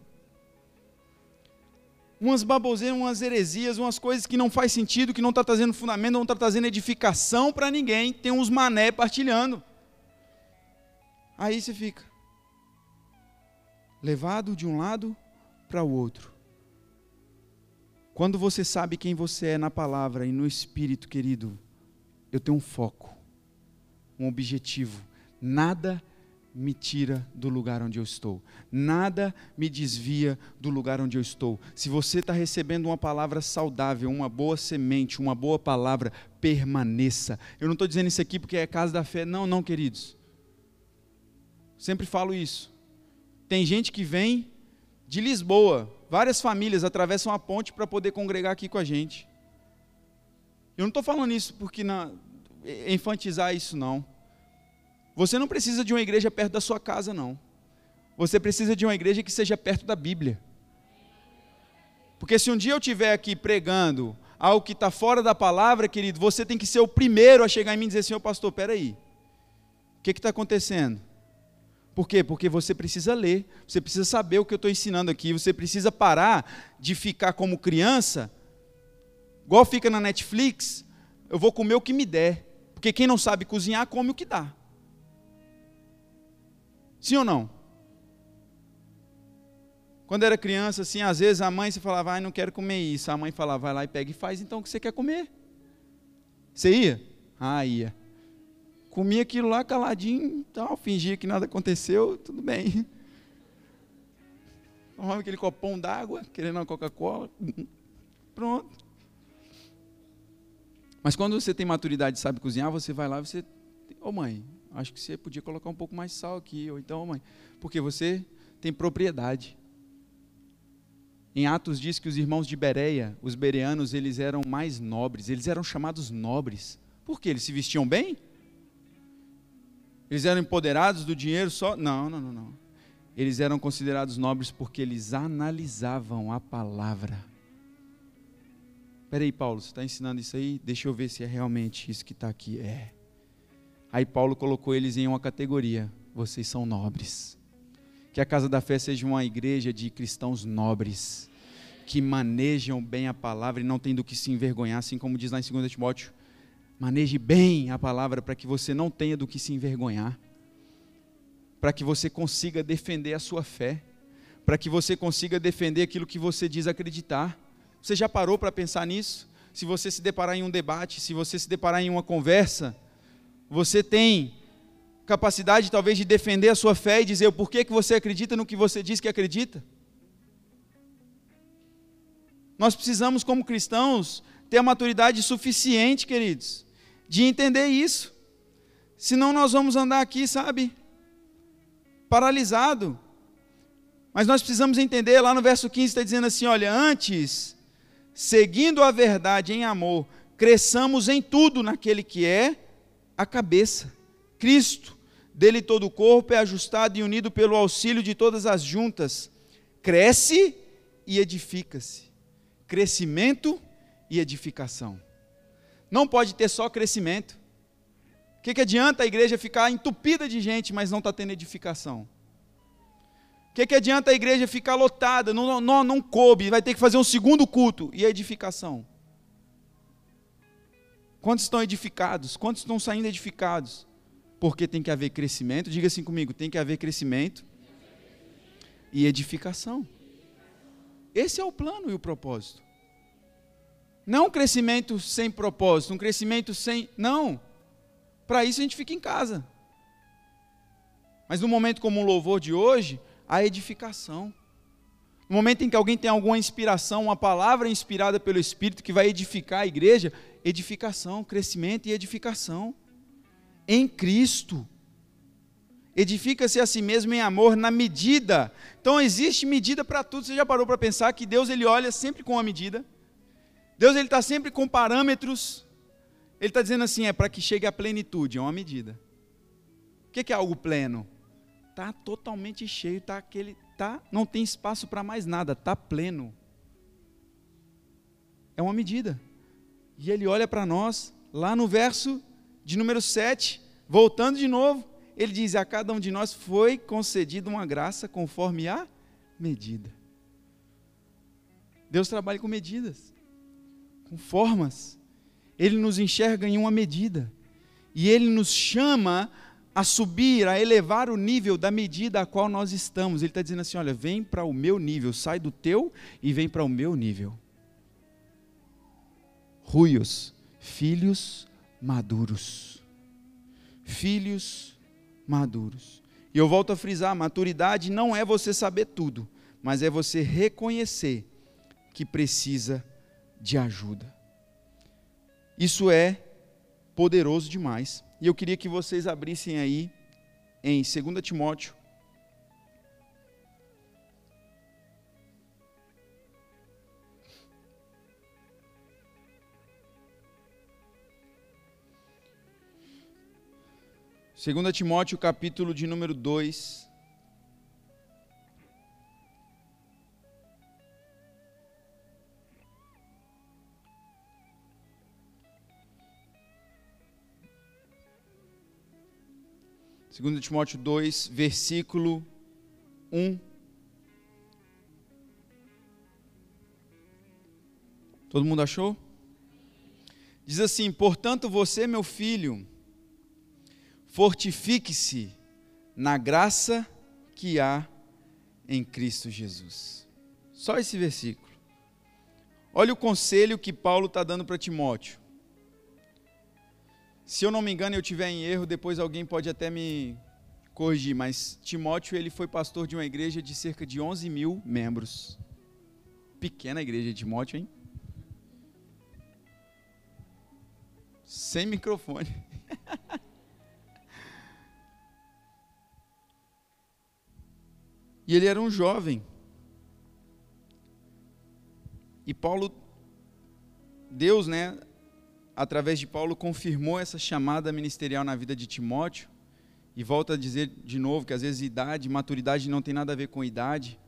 Speaker 2: Umas baboseiras, umas heresias, umas coisas que não faz sentido, que não está trazendo fundamento, não está trazendo edificação para ninguém. Tem uns mané partilhando. Aí você fica levado de um lado para o outro. Quando você sabe quem você é na palavra e no espírito, querido, eu tenho um foco, um objetivo. Nada me tira do lugar onde eu estou. Nada me desvia do lugar onde eu estou. Se você está recebendo uma palavra saudável, uma boa semente, uma boa palavra, permaneça. Eu não estou dizendo isso aqui porque é casa da fé. Não, não, queridos. Sempre falo isso. Tem gente que vem de Lisboa, várias famílias atravessam a ponte para poder congregar aqui com a gente. Eu não estou falando isso porque na, enfatizar isso não. Você não precisa de uma igreja perto da sua casa, não. Você precisa de uma igreja que seja perto da Bíblia. Porque se um dia eu estiver aqui pregando algo que está fora da palavra, querido, você tem que ser o primeiro a chegar em mim e dizer, senhor pastor, peraí, o que está acontecendo? Por quê? Porque você precisa ler, você precisa saber o que eu estou ensinando aqui, você precisa parar de ficar como criança Igual fica na Netflix, eu vou comer o que me der. Porque quem não sabe cozinhar, come o que dá. Sim ou não? Quando era criança, assim, às vezes a mãe se falava, ah, não quero comer isso. A mãe falava, vai lá e pega e faz então o que você quer comer. Você ia? Ah, ia. Comia aquilo lá caladinho, tal, fingia que nada aconteceu, tudo bem. [LAUGHS] Tomava aquele copão d'água, querendo uma Coca-Cola. Pronto. Mas quando você tem maturidade e sabe cozinhar, você vai lá e você. Ô oh, mãe, acho que você podia colocar um pouco mais de sal aqui. Ou então, oh, mãe, porque você tem propriedade. Em Atos diz que os irmãos de Bereia, os bereanos, eles eram mais nobres, eles eram chamados nobres. Por quê? Eles se vestiam bem? Eles eram empoderados do dinheiro só? Não, não, não, não. Eles eram considerados nobres porque eles analisavam a palavra. Peraí, Paulo, você está ensinando isso aí? Deixa eu ver se é realmente isso que está aqui. É. Aí Paulo colocou eles em uma categoria: vocês são nobres. Que a casa da fé seja uma igreja de cristãos nobres, que manejam bem a palavra e não tem do que se envergonhar, assim como diz lá em 2 Timóteo. Maneje bem a palavra para que você não tenha do que se envergonhar, para que você consiga defender a sua fé, para que você consiga defender aquilo que você diz acreditar. Você já parou para pensar nisso? Se você se deparar em um debate, se você se deparar em uma conversa, você tem capacidade talvez de defender a sua fé e dizer o porquê que você acredita no que você diz que acredita? Nós precisamos, como cristãos, ter a maturidade suficiente, queridos, de entender isso. Senão nós vamos andar aqui, sabe, paralisado. Mas nós precisamos entender, lá no verso 15 está dizendo assim: olha, antes seguindo a verdade em amor, cresçamos em tudo naquele que é a cabeça, Cristo. Dele todo o corpo é ajustado e unido pelo auxílio de todas as juntas. Cresce e edifica-se. Crescimento e edificação. Não pode ter só crescimento. O que, que adianta a igreja ficar entupida de gente, mas não está tendo edificação? O que, que adianta a igreja ficar lotada? Não, não, não coube, vai ter que fazer um segundo culto. E a edificação? Quantos estão edificados? Quantos estão saindo edificados? Porque tem que haver crescimento. Diga assim comigo: tem que haver crescimento e edificação. Esse é o plano e o propósito. Não um crescimento sem propósito, um crescimento sem. Não. Para isso a gente fica em casa. Mas no momento como o louvor de hoje, a edificação. No momento em que alguém tem alguma inspiração, uma palavra inspirada pelo Espírito que vai edificar a igreja, edificação, crescimento e edificação. Em Cristo. Edifica-se a si mesmo em amor na medida. Então existe medida para tudo. Você já parou para pensar que Deus ele olha sempre com uma medida? Deus ele está sempre com parâmetros. Ele está dizendo assim, é para que chegue à plenitude, é uma medida. O que é algo pleno? Está totalmente cheio, está aquele, tá, não tem espaço para mais nada, está pleno. É uma medida. E ele olha para nós, lá no verso de número 7, voltando de novo, ele diz: A cada um de nós foi concedida uma graça conforme a medida. Deus trabalha com medidas, com formas. Ele nos enxerga em uma medida. E ele nos chama a subir, a elevar o nível da medida a qual nós estamos. Ele está dizendo assim: olha, vem para o meu nível, sai do teu e vem para o meu nível. Ruios, filhos maduros. Filhos maduros. E eu volto a frisar: maturidade não é você saber tudo, mas é você reconhecer que precisa de ajuda. Isso é poderoso demais. E eu queria que vocês abrissem aí em 2 Timóteo. Segunda Timóteo, capítulo de número 2. 2 Timóteo 2, versículo 1. Todo mundo achou? Diz assim: Portanto, você, meu filho, fortifique-se na graça que há em Cristo Jesus. Só esse versículo. Olha o conselho que Paulo está dando para Timóteo. Se eu não me engano, eu tiver em erro, depois alguém pode até me corrigir, mas Timóteo ele foi pastor de uma igreja de cerca de 11 mil membros. Pequena igreja de Timóteo, hein? Sem microfone. [LAUGHS] e ele era um jovem. E Paulo, Deus, né, através de Paulo, confirmou essa chamada ministerial na vida de Timóteo. E volta a dizer de novo que às vezes idade, maturidade não tem nada a ver com idade,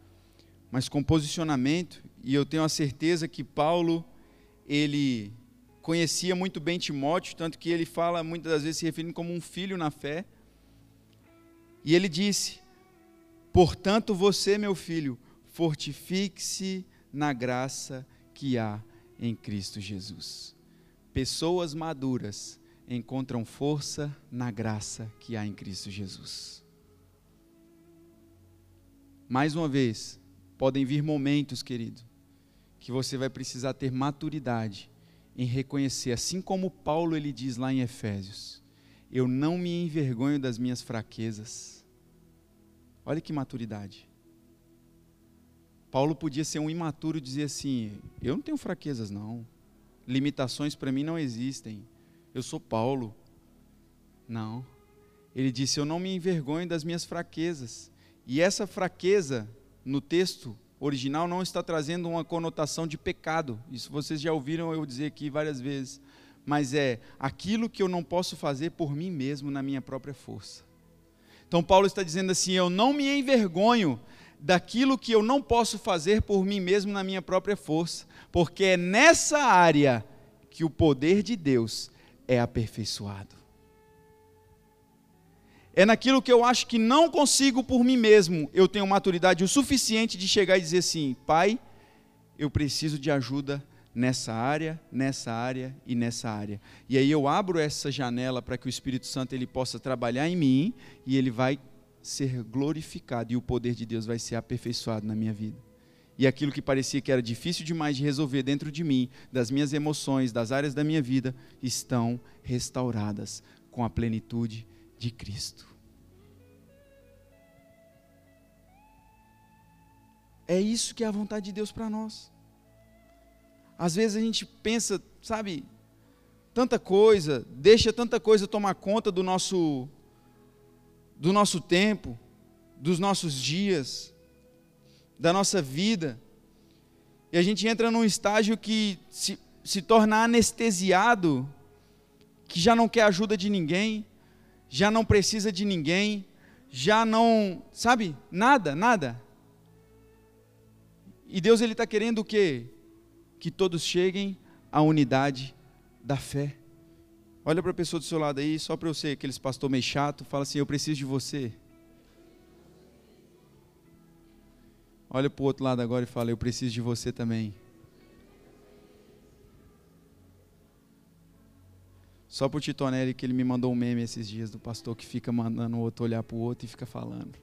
Speaker 2: mas com posicionamento. E eu tenho a certeza que Paulo, ele conhecia muito bem Timóteo, tanto que ele fala muitas das vezes se referindo como um filho na fé. E ele disse: Portanto, você, meu filho, fortifique-se na graça que há em Cristo Jesus. Pessoas maduras encontram força na graça que há em Cristo Jesus. Mais uma vez, podem vir momentos, querido, que você vai precisar ter maturidade em reconhecer, assim como Paulo ele diz lá em Efésios, eu não me envergonho das minhas fraquezas. Olha que maturidade. Paulo podia ser um imaturo e dizer assim: Eu não tenho fraquezas, não. Limitações para mim não existem. Eu sou Paulo. Não. Ele disse: Eu não me envergonho das minhas fraquezas. E essa fraqueza, no texto original, não está trazendo uma conotação de pecado. Isso vocês já ouviram eu dizer aqui várias vezes. Mas é aquilo que eu não posso fazer por mim mesmo na minha própria força. Então, Paulo está dizendo assim: Eu não me envergonho daquilo que eu não posso fazer por mim mesmo na minha própria força, porque é nessa área que o poder de Deus é aperfeiçoado. É naquilo que eu acho que não consigo por mim mesmo, eu tenho maturidade o suficiente de chegar e dizer assim: Pai, eu preciso de ajuda nessa área, nessa área e nessa área. E aí eu abro essa janela para que o Espírito Santo ele possa trabalhar em mim e ele vai ser glorificado e o poder de Deus vai ser aperfeiçoado na minha vida. E aquilo que parecia que era difícil demais de resolver dentro de mim, das minhas emoções, das áreas da minha vida, estão restauradas com a plenitude de Cristo. É isso que é a vontade de Deus para nós. Às vezes a gente pensa, sabe, tanta coisa, deixa tanta coisa tomar conta do nosso do nosso tempo, dos nossos dias, da nossa vida. E a gente entra num estágio que se, se torna anestesiado, que já não quer ajuda de ninguém, já não precisa de ninguém, já não, sabe, nada, nada. E Deus ele está querendo o quê? Que todos cheguem à unidade da fé. Olha para a pessoa do seu lado aí, só para eu ser aqueles pastor meio chato, fala assim: Eu preciso de você. Olha para o outro lado agora e fala: Eu preciso de você também. Só para o Titonelli que ele me mandou um meme esses dias do pastor que fica mandando o outro olhar para o outro e fica falando.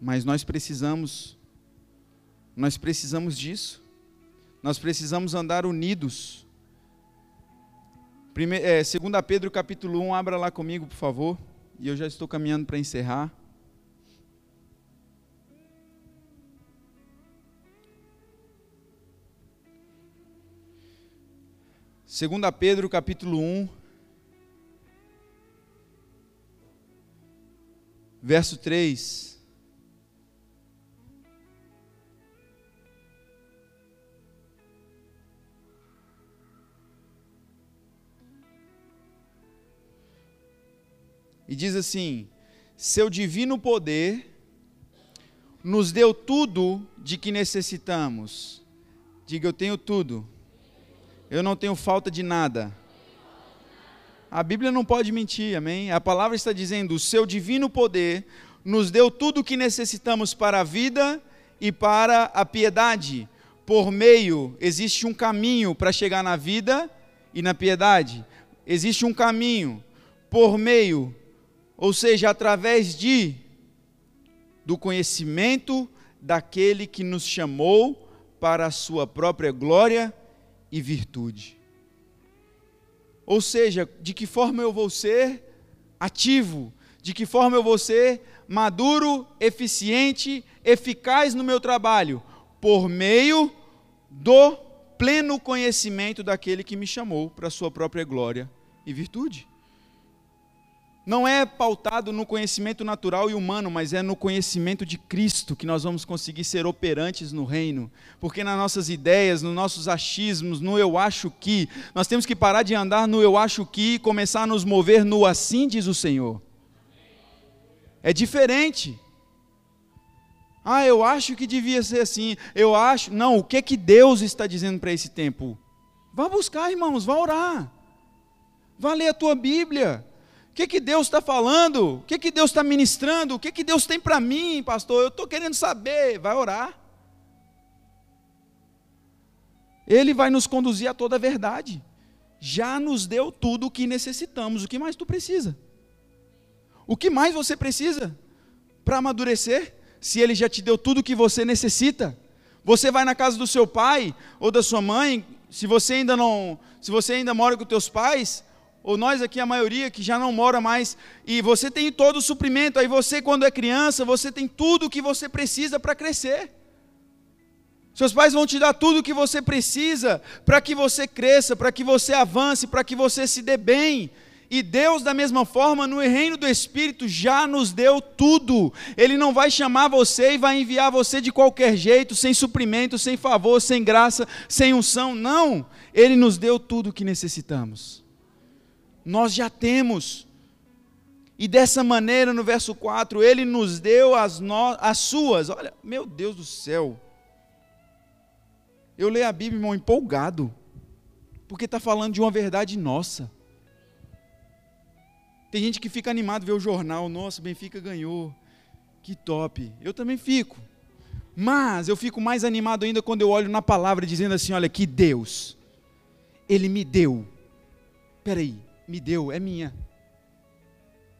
Speaker 2: Mas nós precisamos, nós precisamos disso. Nós precisamos andar unidos Prime, é, 2 Pedro capítulo 1, abra lá comigo, por favor. E eu já estou caminhando para encerrar. Segunda Pedro capítulo 1, verso 3. E diz assim: Seu divino poder nos deu tudo de que necessitamos. Diga, eu tenho tudo. Eu não tenho falta de nada. A Bíblia não pode mentir, amém? A palavra está dizendo: o seu divino poder nos deu tudo o que necessitamos para a vida e para a piedade. Por meio, existe um caminho para chegar na vida e na piedade. Existe um caminho. Por meio ou seja, através de do conhecimento daquele que nos chamou para a sua própria glória e virtude. Ou seja, de que forma eu vou ser ativo, de que forma eu vou ser maduro, eficiente, eficaz no meu trabalho, por meio do pleno conhecimento daquele que me chamou para a sua própria glória e virtude não é pautado no conhecimento natural e humano, mas é no conhecimento de Cristo que nós vamos conseguir ser operantes no reino. Porque nas nossas ideias, nos nossos achismos, no eu acho que, nós temos que parar de andar no eu acho que e começar a nos mover no assim diz o Senhor. É diferente. Ah, eu acho que devia ser assim. Eu acho. Não, o que é que Deus está dizendo para esse tempo? Vá buscar, irmãos, vá orar. Vá ler a tua Bíblia. O que, que Deus está falando? O que, que Deus está ministrando? O que, que Deus tem para mim, pastor? Eu estou querendo saber. Vai orar. Ele vai nos conduzir a toda a verdade. Já nos deu tudo o que necessitamos. O que mais tu precisa? O que mais você precisa para amadurecer? Se ele já te deu tudo o que você necessita. Você vai na casa do seu pai ou da sua mãe, se você ainda não, se você ainda mora com teus pais, ou nós aqui, a maioria que já não mora mais, e você tem todo o suprimento, aí você, quando é criança, você tem tudo o que você precisa para crescer. Seus pais vão te dar tudo o que você precisa para que você cresça, para que você avance, para que você se dê bem. E Deus, da mesma forma, no reino do Espírito, já nos deu tudo. Ele não vai chamar você e vai enviar você de qualquer jeito, sem suprimento, sem favor, sem graça, sem unção. Não. Ele nos deu tudo o que necessitamos nós já temos. E dessa maneira, no verso 4, ele nos deu as, no, as suas. Olha, meu Deus do céu. Eu leio a Bíblia, irmão, empolgado. Porque está falando de uma verdade nossa. Tem gente que fica animado ver o jornal. Nossa, Benfica ganhou. Que top. Eu também fico. Mas eu fico mais animado ainda quando eu olho na palavra dizendo assim: olha, que Deus, Ele me deu. Peraí, me deu, é minha.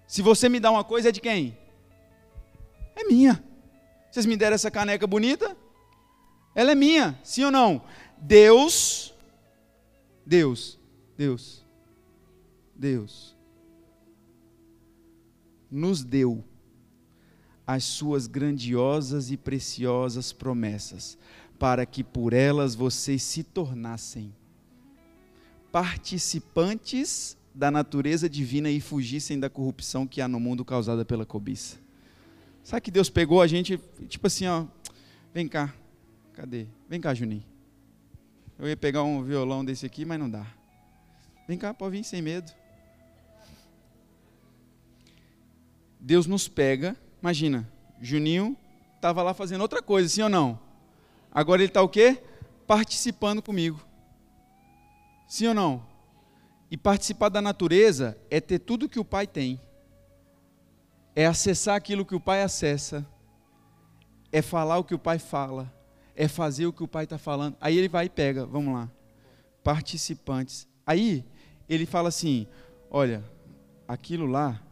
Speaker 2: Se você me dá uma coisa, é de quem? É minha. Vocês me deram essa caneca bonita? Ela é minha, sim ou não? Deus, Deus, Deus, Deus, nos deu as suas grandiosas e preciosas promessas, para que por elas vocês se tornassem participantes da natureza divina e fugissem da corrupção que há no mundo causada pela cobiça. Sabe que Deus pegou a gente, tipo assim, ó, vem cá, cadê? Vem cá, Juninho. Eu ia pegar um violão desse aqui, mas não dá. Vem cá, pode vir sem medo. Deus nos pega, imagina, Juninho estava lá fazendo outra coisa, sim ou não? Agora ele está o quê? Participando comigo. Sim ou não? E participar da natureza é ter tudo que o Pai tem. É acessar aquilo que o Pai acessa. É falar o que o Pai fala. É fazer o que o Pai está falando. Aí ele vai e pega, vamos lá. Participantes. Aí ele fala assim: olha, aquilo lá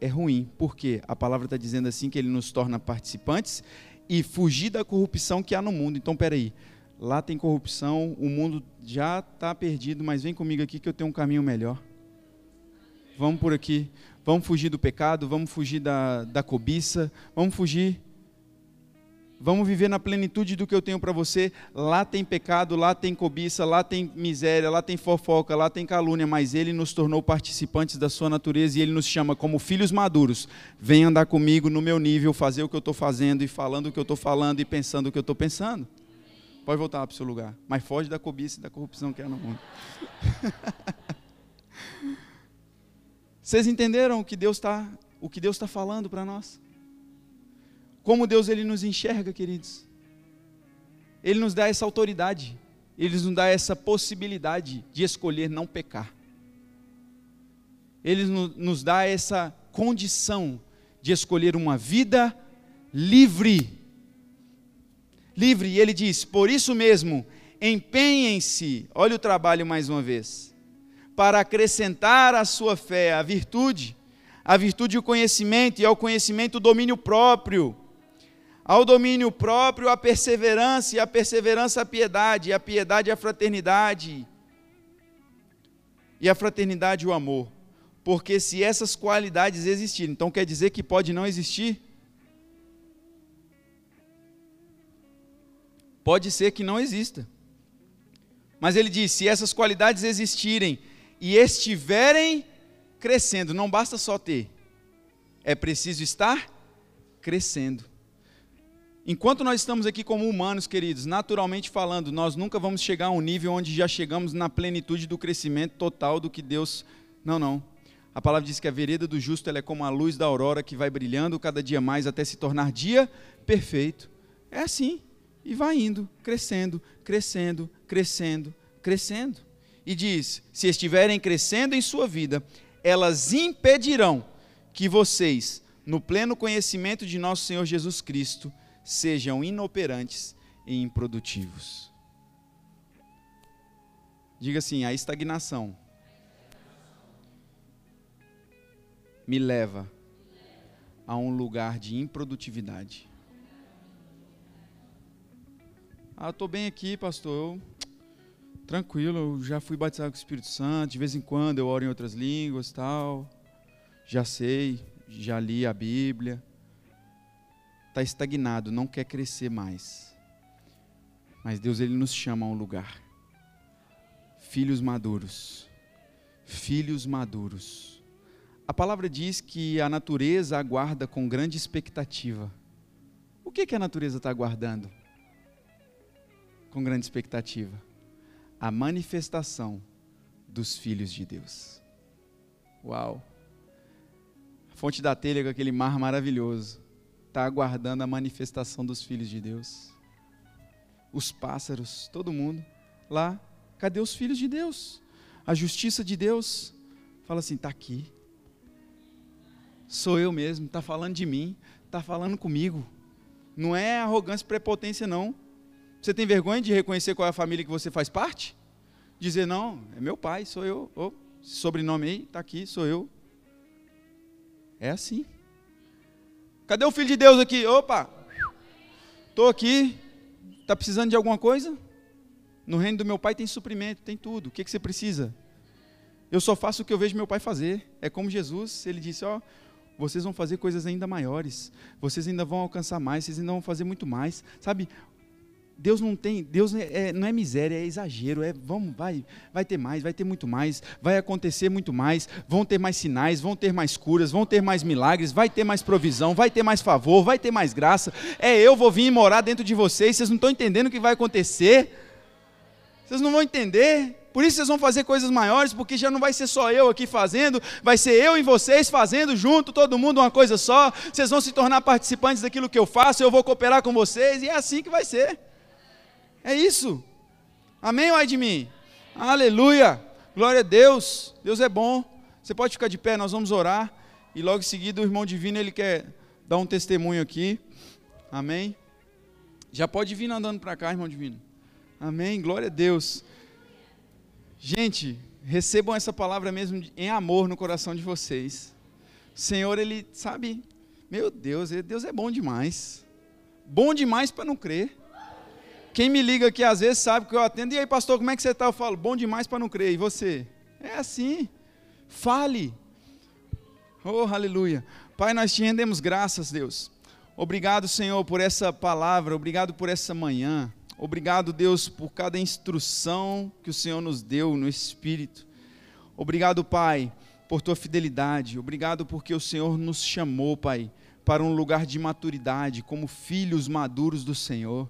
Speaker 2: é ruim. porque A palavra está dizendo assim que ele nos torna participantes e fugir da corrupção que há no mundo. Então, peraí, lá tem corrupção, o mundo já está perdido, mas vem comigo aqui que eu tenho um caminho melhor. Vamos por aqui. Vamos fugir do pecado, vamos fugir da, da cobiça, vamos fugir Vamos viver na plenitude do que eu tenho para você. Lá tem pecado, lá tem cobiça, lá tem miséria, lá tem fofoca, lá tem calúnia, mas Ele nos tornou participantes da Sua natureza e Ele nos chama como filhos maduros. Vem andar comigo no meu nível, fazer o que eu estou fazendo e falando o que eu estou falando e pensando o que eu estou pensando. Pode voltar para o seu lugar, mas foge da cobiça e da corrupção que é no mundo. [LAUGHS] Vocês entenderam o que Deus está, o que Deus está falando para nós? Como Deus ele nos enxerga, queridos. Ele nos dá essa autoridade, ele nos dá essa possibilidade de escolher não pecar. Ele nos dá essa condição de escolher uma vida livre. Livre, e ele diz: por isso mesmo, empenhem-se, olha o trabalho mais uma vez, para acrescentar à sua fé a virtude, a virtude o conhecimento, e ao conhecimento o domínio próprio ao domínio próprio, a perseverança, e a perseverança, a piedade, e a piedade, a fraternidade, e a fraternidade, o amor. Porque se essas qualidades existirem, então quer dizer que pode não existir? Pode ser que não exista. Mas ele diz: se essas qualidades existirem e estiverem crescendo, não basta só ter, é preciso estar crescendo. Enquanto nós estamos aqui como humanos, queridos, naturalmente falando, nós nunca vamos chegar a um nível onde já chegamos na plenitude do crescimento total do que Deus. Não, não. A palavra diz que a vereda do justo é como a luz da aurora que vai brilhando cada dia mais até se tornar dia perfeito. É assim. E vai indo, crescendo, crescendo, crescendo, crescendo. E diz: se estiverem crescendo em sua vida, elas impedirão que vocês, no pleno conhecimento de nosso Senhor Jesus Cristo, sejam inoperantes e improdutivos. Diga assim: a estagnação me leva a um lugar de improdutividade. Ah, estou bem aqui, pastor. Tranquilo, eu já fui batizado com o Espírito Santo. De vez em quando eu oro em outras línguas, tal. Já sei, já li a Bíblia está estagnado, não quer crescer mais. Mas Deus ele nos chama a um lugar. Filhos maduros. Filhos maduros. A palavra diz que a natureza aguarda com grande expectativa. O que, que a natureza está aguardando? Com grande expectativa. A manifestação dos filhos de Deus. Uau! A fonte da telha com aquele mar maravilhoso está aguardando a manifestação dos filhos de Deus. Os pássaros, todo mundo lá, cadê os filhos de Deus? A justiça de Deus fala assim: está aqui. Sou eu mesmo, está falando de mim, está falando comigo. Não é arrogância e prepotência, não. Você tem vergonha de reconhecer qual é a família que você faz parte? Dizer, não, é meu pai, sou eu. Oh, sobrenome aí, está aqui, sou eu. É assim. Cadê o filho de Deus aqui? Opa, Estou aqui, está precisando de alguma coisa? No reino do meu pai tem suprimento, tem tudo. O que, que você precisa? Eu só faço o que eu vejo meu pai fazer. É como Jesus, ele disse: Ó, vocês vão fazer coisas ainda maiores, vocês ainda vão alcançar mais, vocês ainda vão fazer muito mais. Sabe, Deus não tem, Deus é, é, não é miséria, é exagero, é vamos, vai, vai ter mais, vai ter muito mais, vai acontecer muito mais, vão ter mais sinais, vão ter mais curas, vão ter mais milagres, vai ter mais provisão, vai ter mais favor, vai ter mais graça. É eu vou vir morar dentro de vocês, vocês não estão entendendo o que vai acontecer. Vocês não vão entender. Por isso vocês vão fazer coisas maiores, porque já não vai ser só eu aqui fazendo, vai ser eu e vocês fazendo junto, todo mundo uma coisa só. Vocês vão se tornar participantes daquilo que eu faço, eu vou cooperar com vocês, e é assim que vai ser. É isso. Amém ou ai de mim? Aleluia. Glória a Deus. Deus é bom. Você pode ficar de pé, nós vamos orar. E logo em seguida o irmão divino ele quer dar um testemunho aqui. Amém. Já pode vir andando para cá, irmão divino. Amém. Glória a Deus. Gente, recebam essa palavra mesmo em amor no coração de vocês. O Senhor, Ele sabe, meu Deus, Deus é bom demais. Bom demais para não crer. Quem me liga aqui às vezes sabe que eu atendo. E aí, pastor, como é que você está? Eu falo, bom demais para não crer. E você? É assim. Fale. Oh, aleluia. Pai, nós te rendemos graças, Deus. Obrigado, Senhor, por essa palavra. Obrigado por essa manhã. Obrigado, Deus, por cada instrução que o Senhor nos deu no Espírito. Obrigado, Pai, por tua fidelidade. Obrigado porque o Senhor nos chamou, Pai, para um lugar de maturidade, como filhos maduros do Senhor.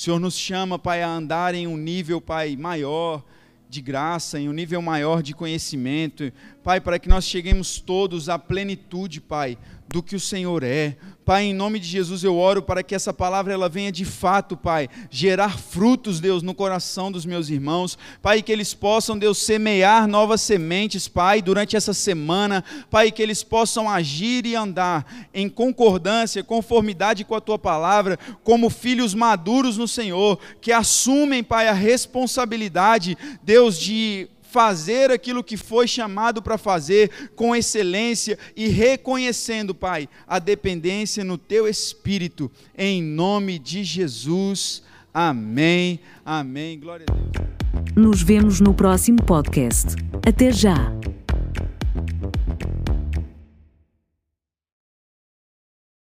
Speaker 2: Senhor nos chama, Pai, a andar em um nível, Pai, maior de graça, em um nível maior de conhecimento. Pai, para que nós cheguemos todos à plenitude, Pai, do que o Senhor é. Pai, em nome de Jesus eu oro para que essa palavra ela venha de fato, Pai, gerar frutos, Deus, no coração dos meus irmãos. Pai, que eles possam, Deus, semear novas sementes, Pai, durante essa semana. Pai, que eles possam agir e andar em concordância, conformidade com a tua palavra, como filhos maduros no Senhor, que assumem, Pai, a responsabilidade, Deus, de fazer aquilo que foi chamado para fazer com excelência e reconhecendo, Pai, a dependência no teu espírito, em nome de Jesus. Amém. Amém. Glória a Deus.
Speaker 1: Nos vemos no próximo podcast. Até já.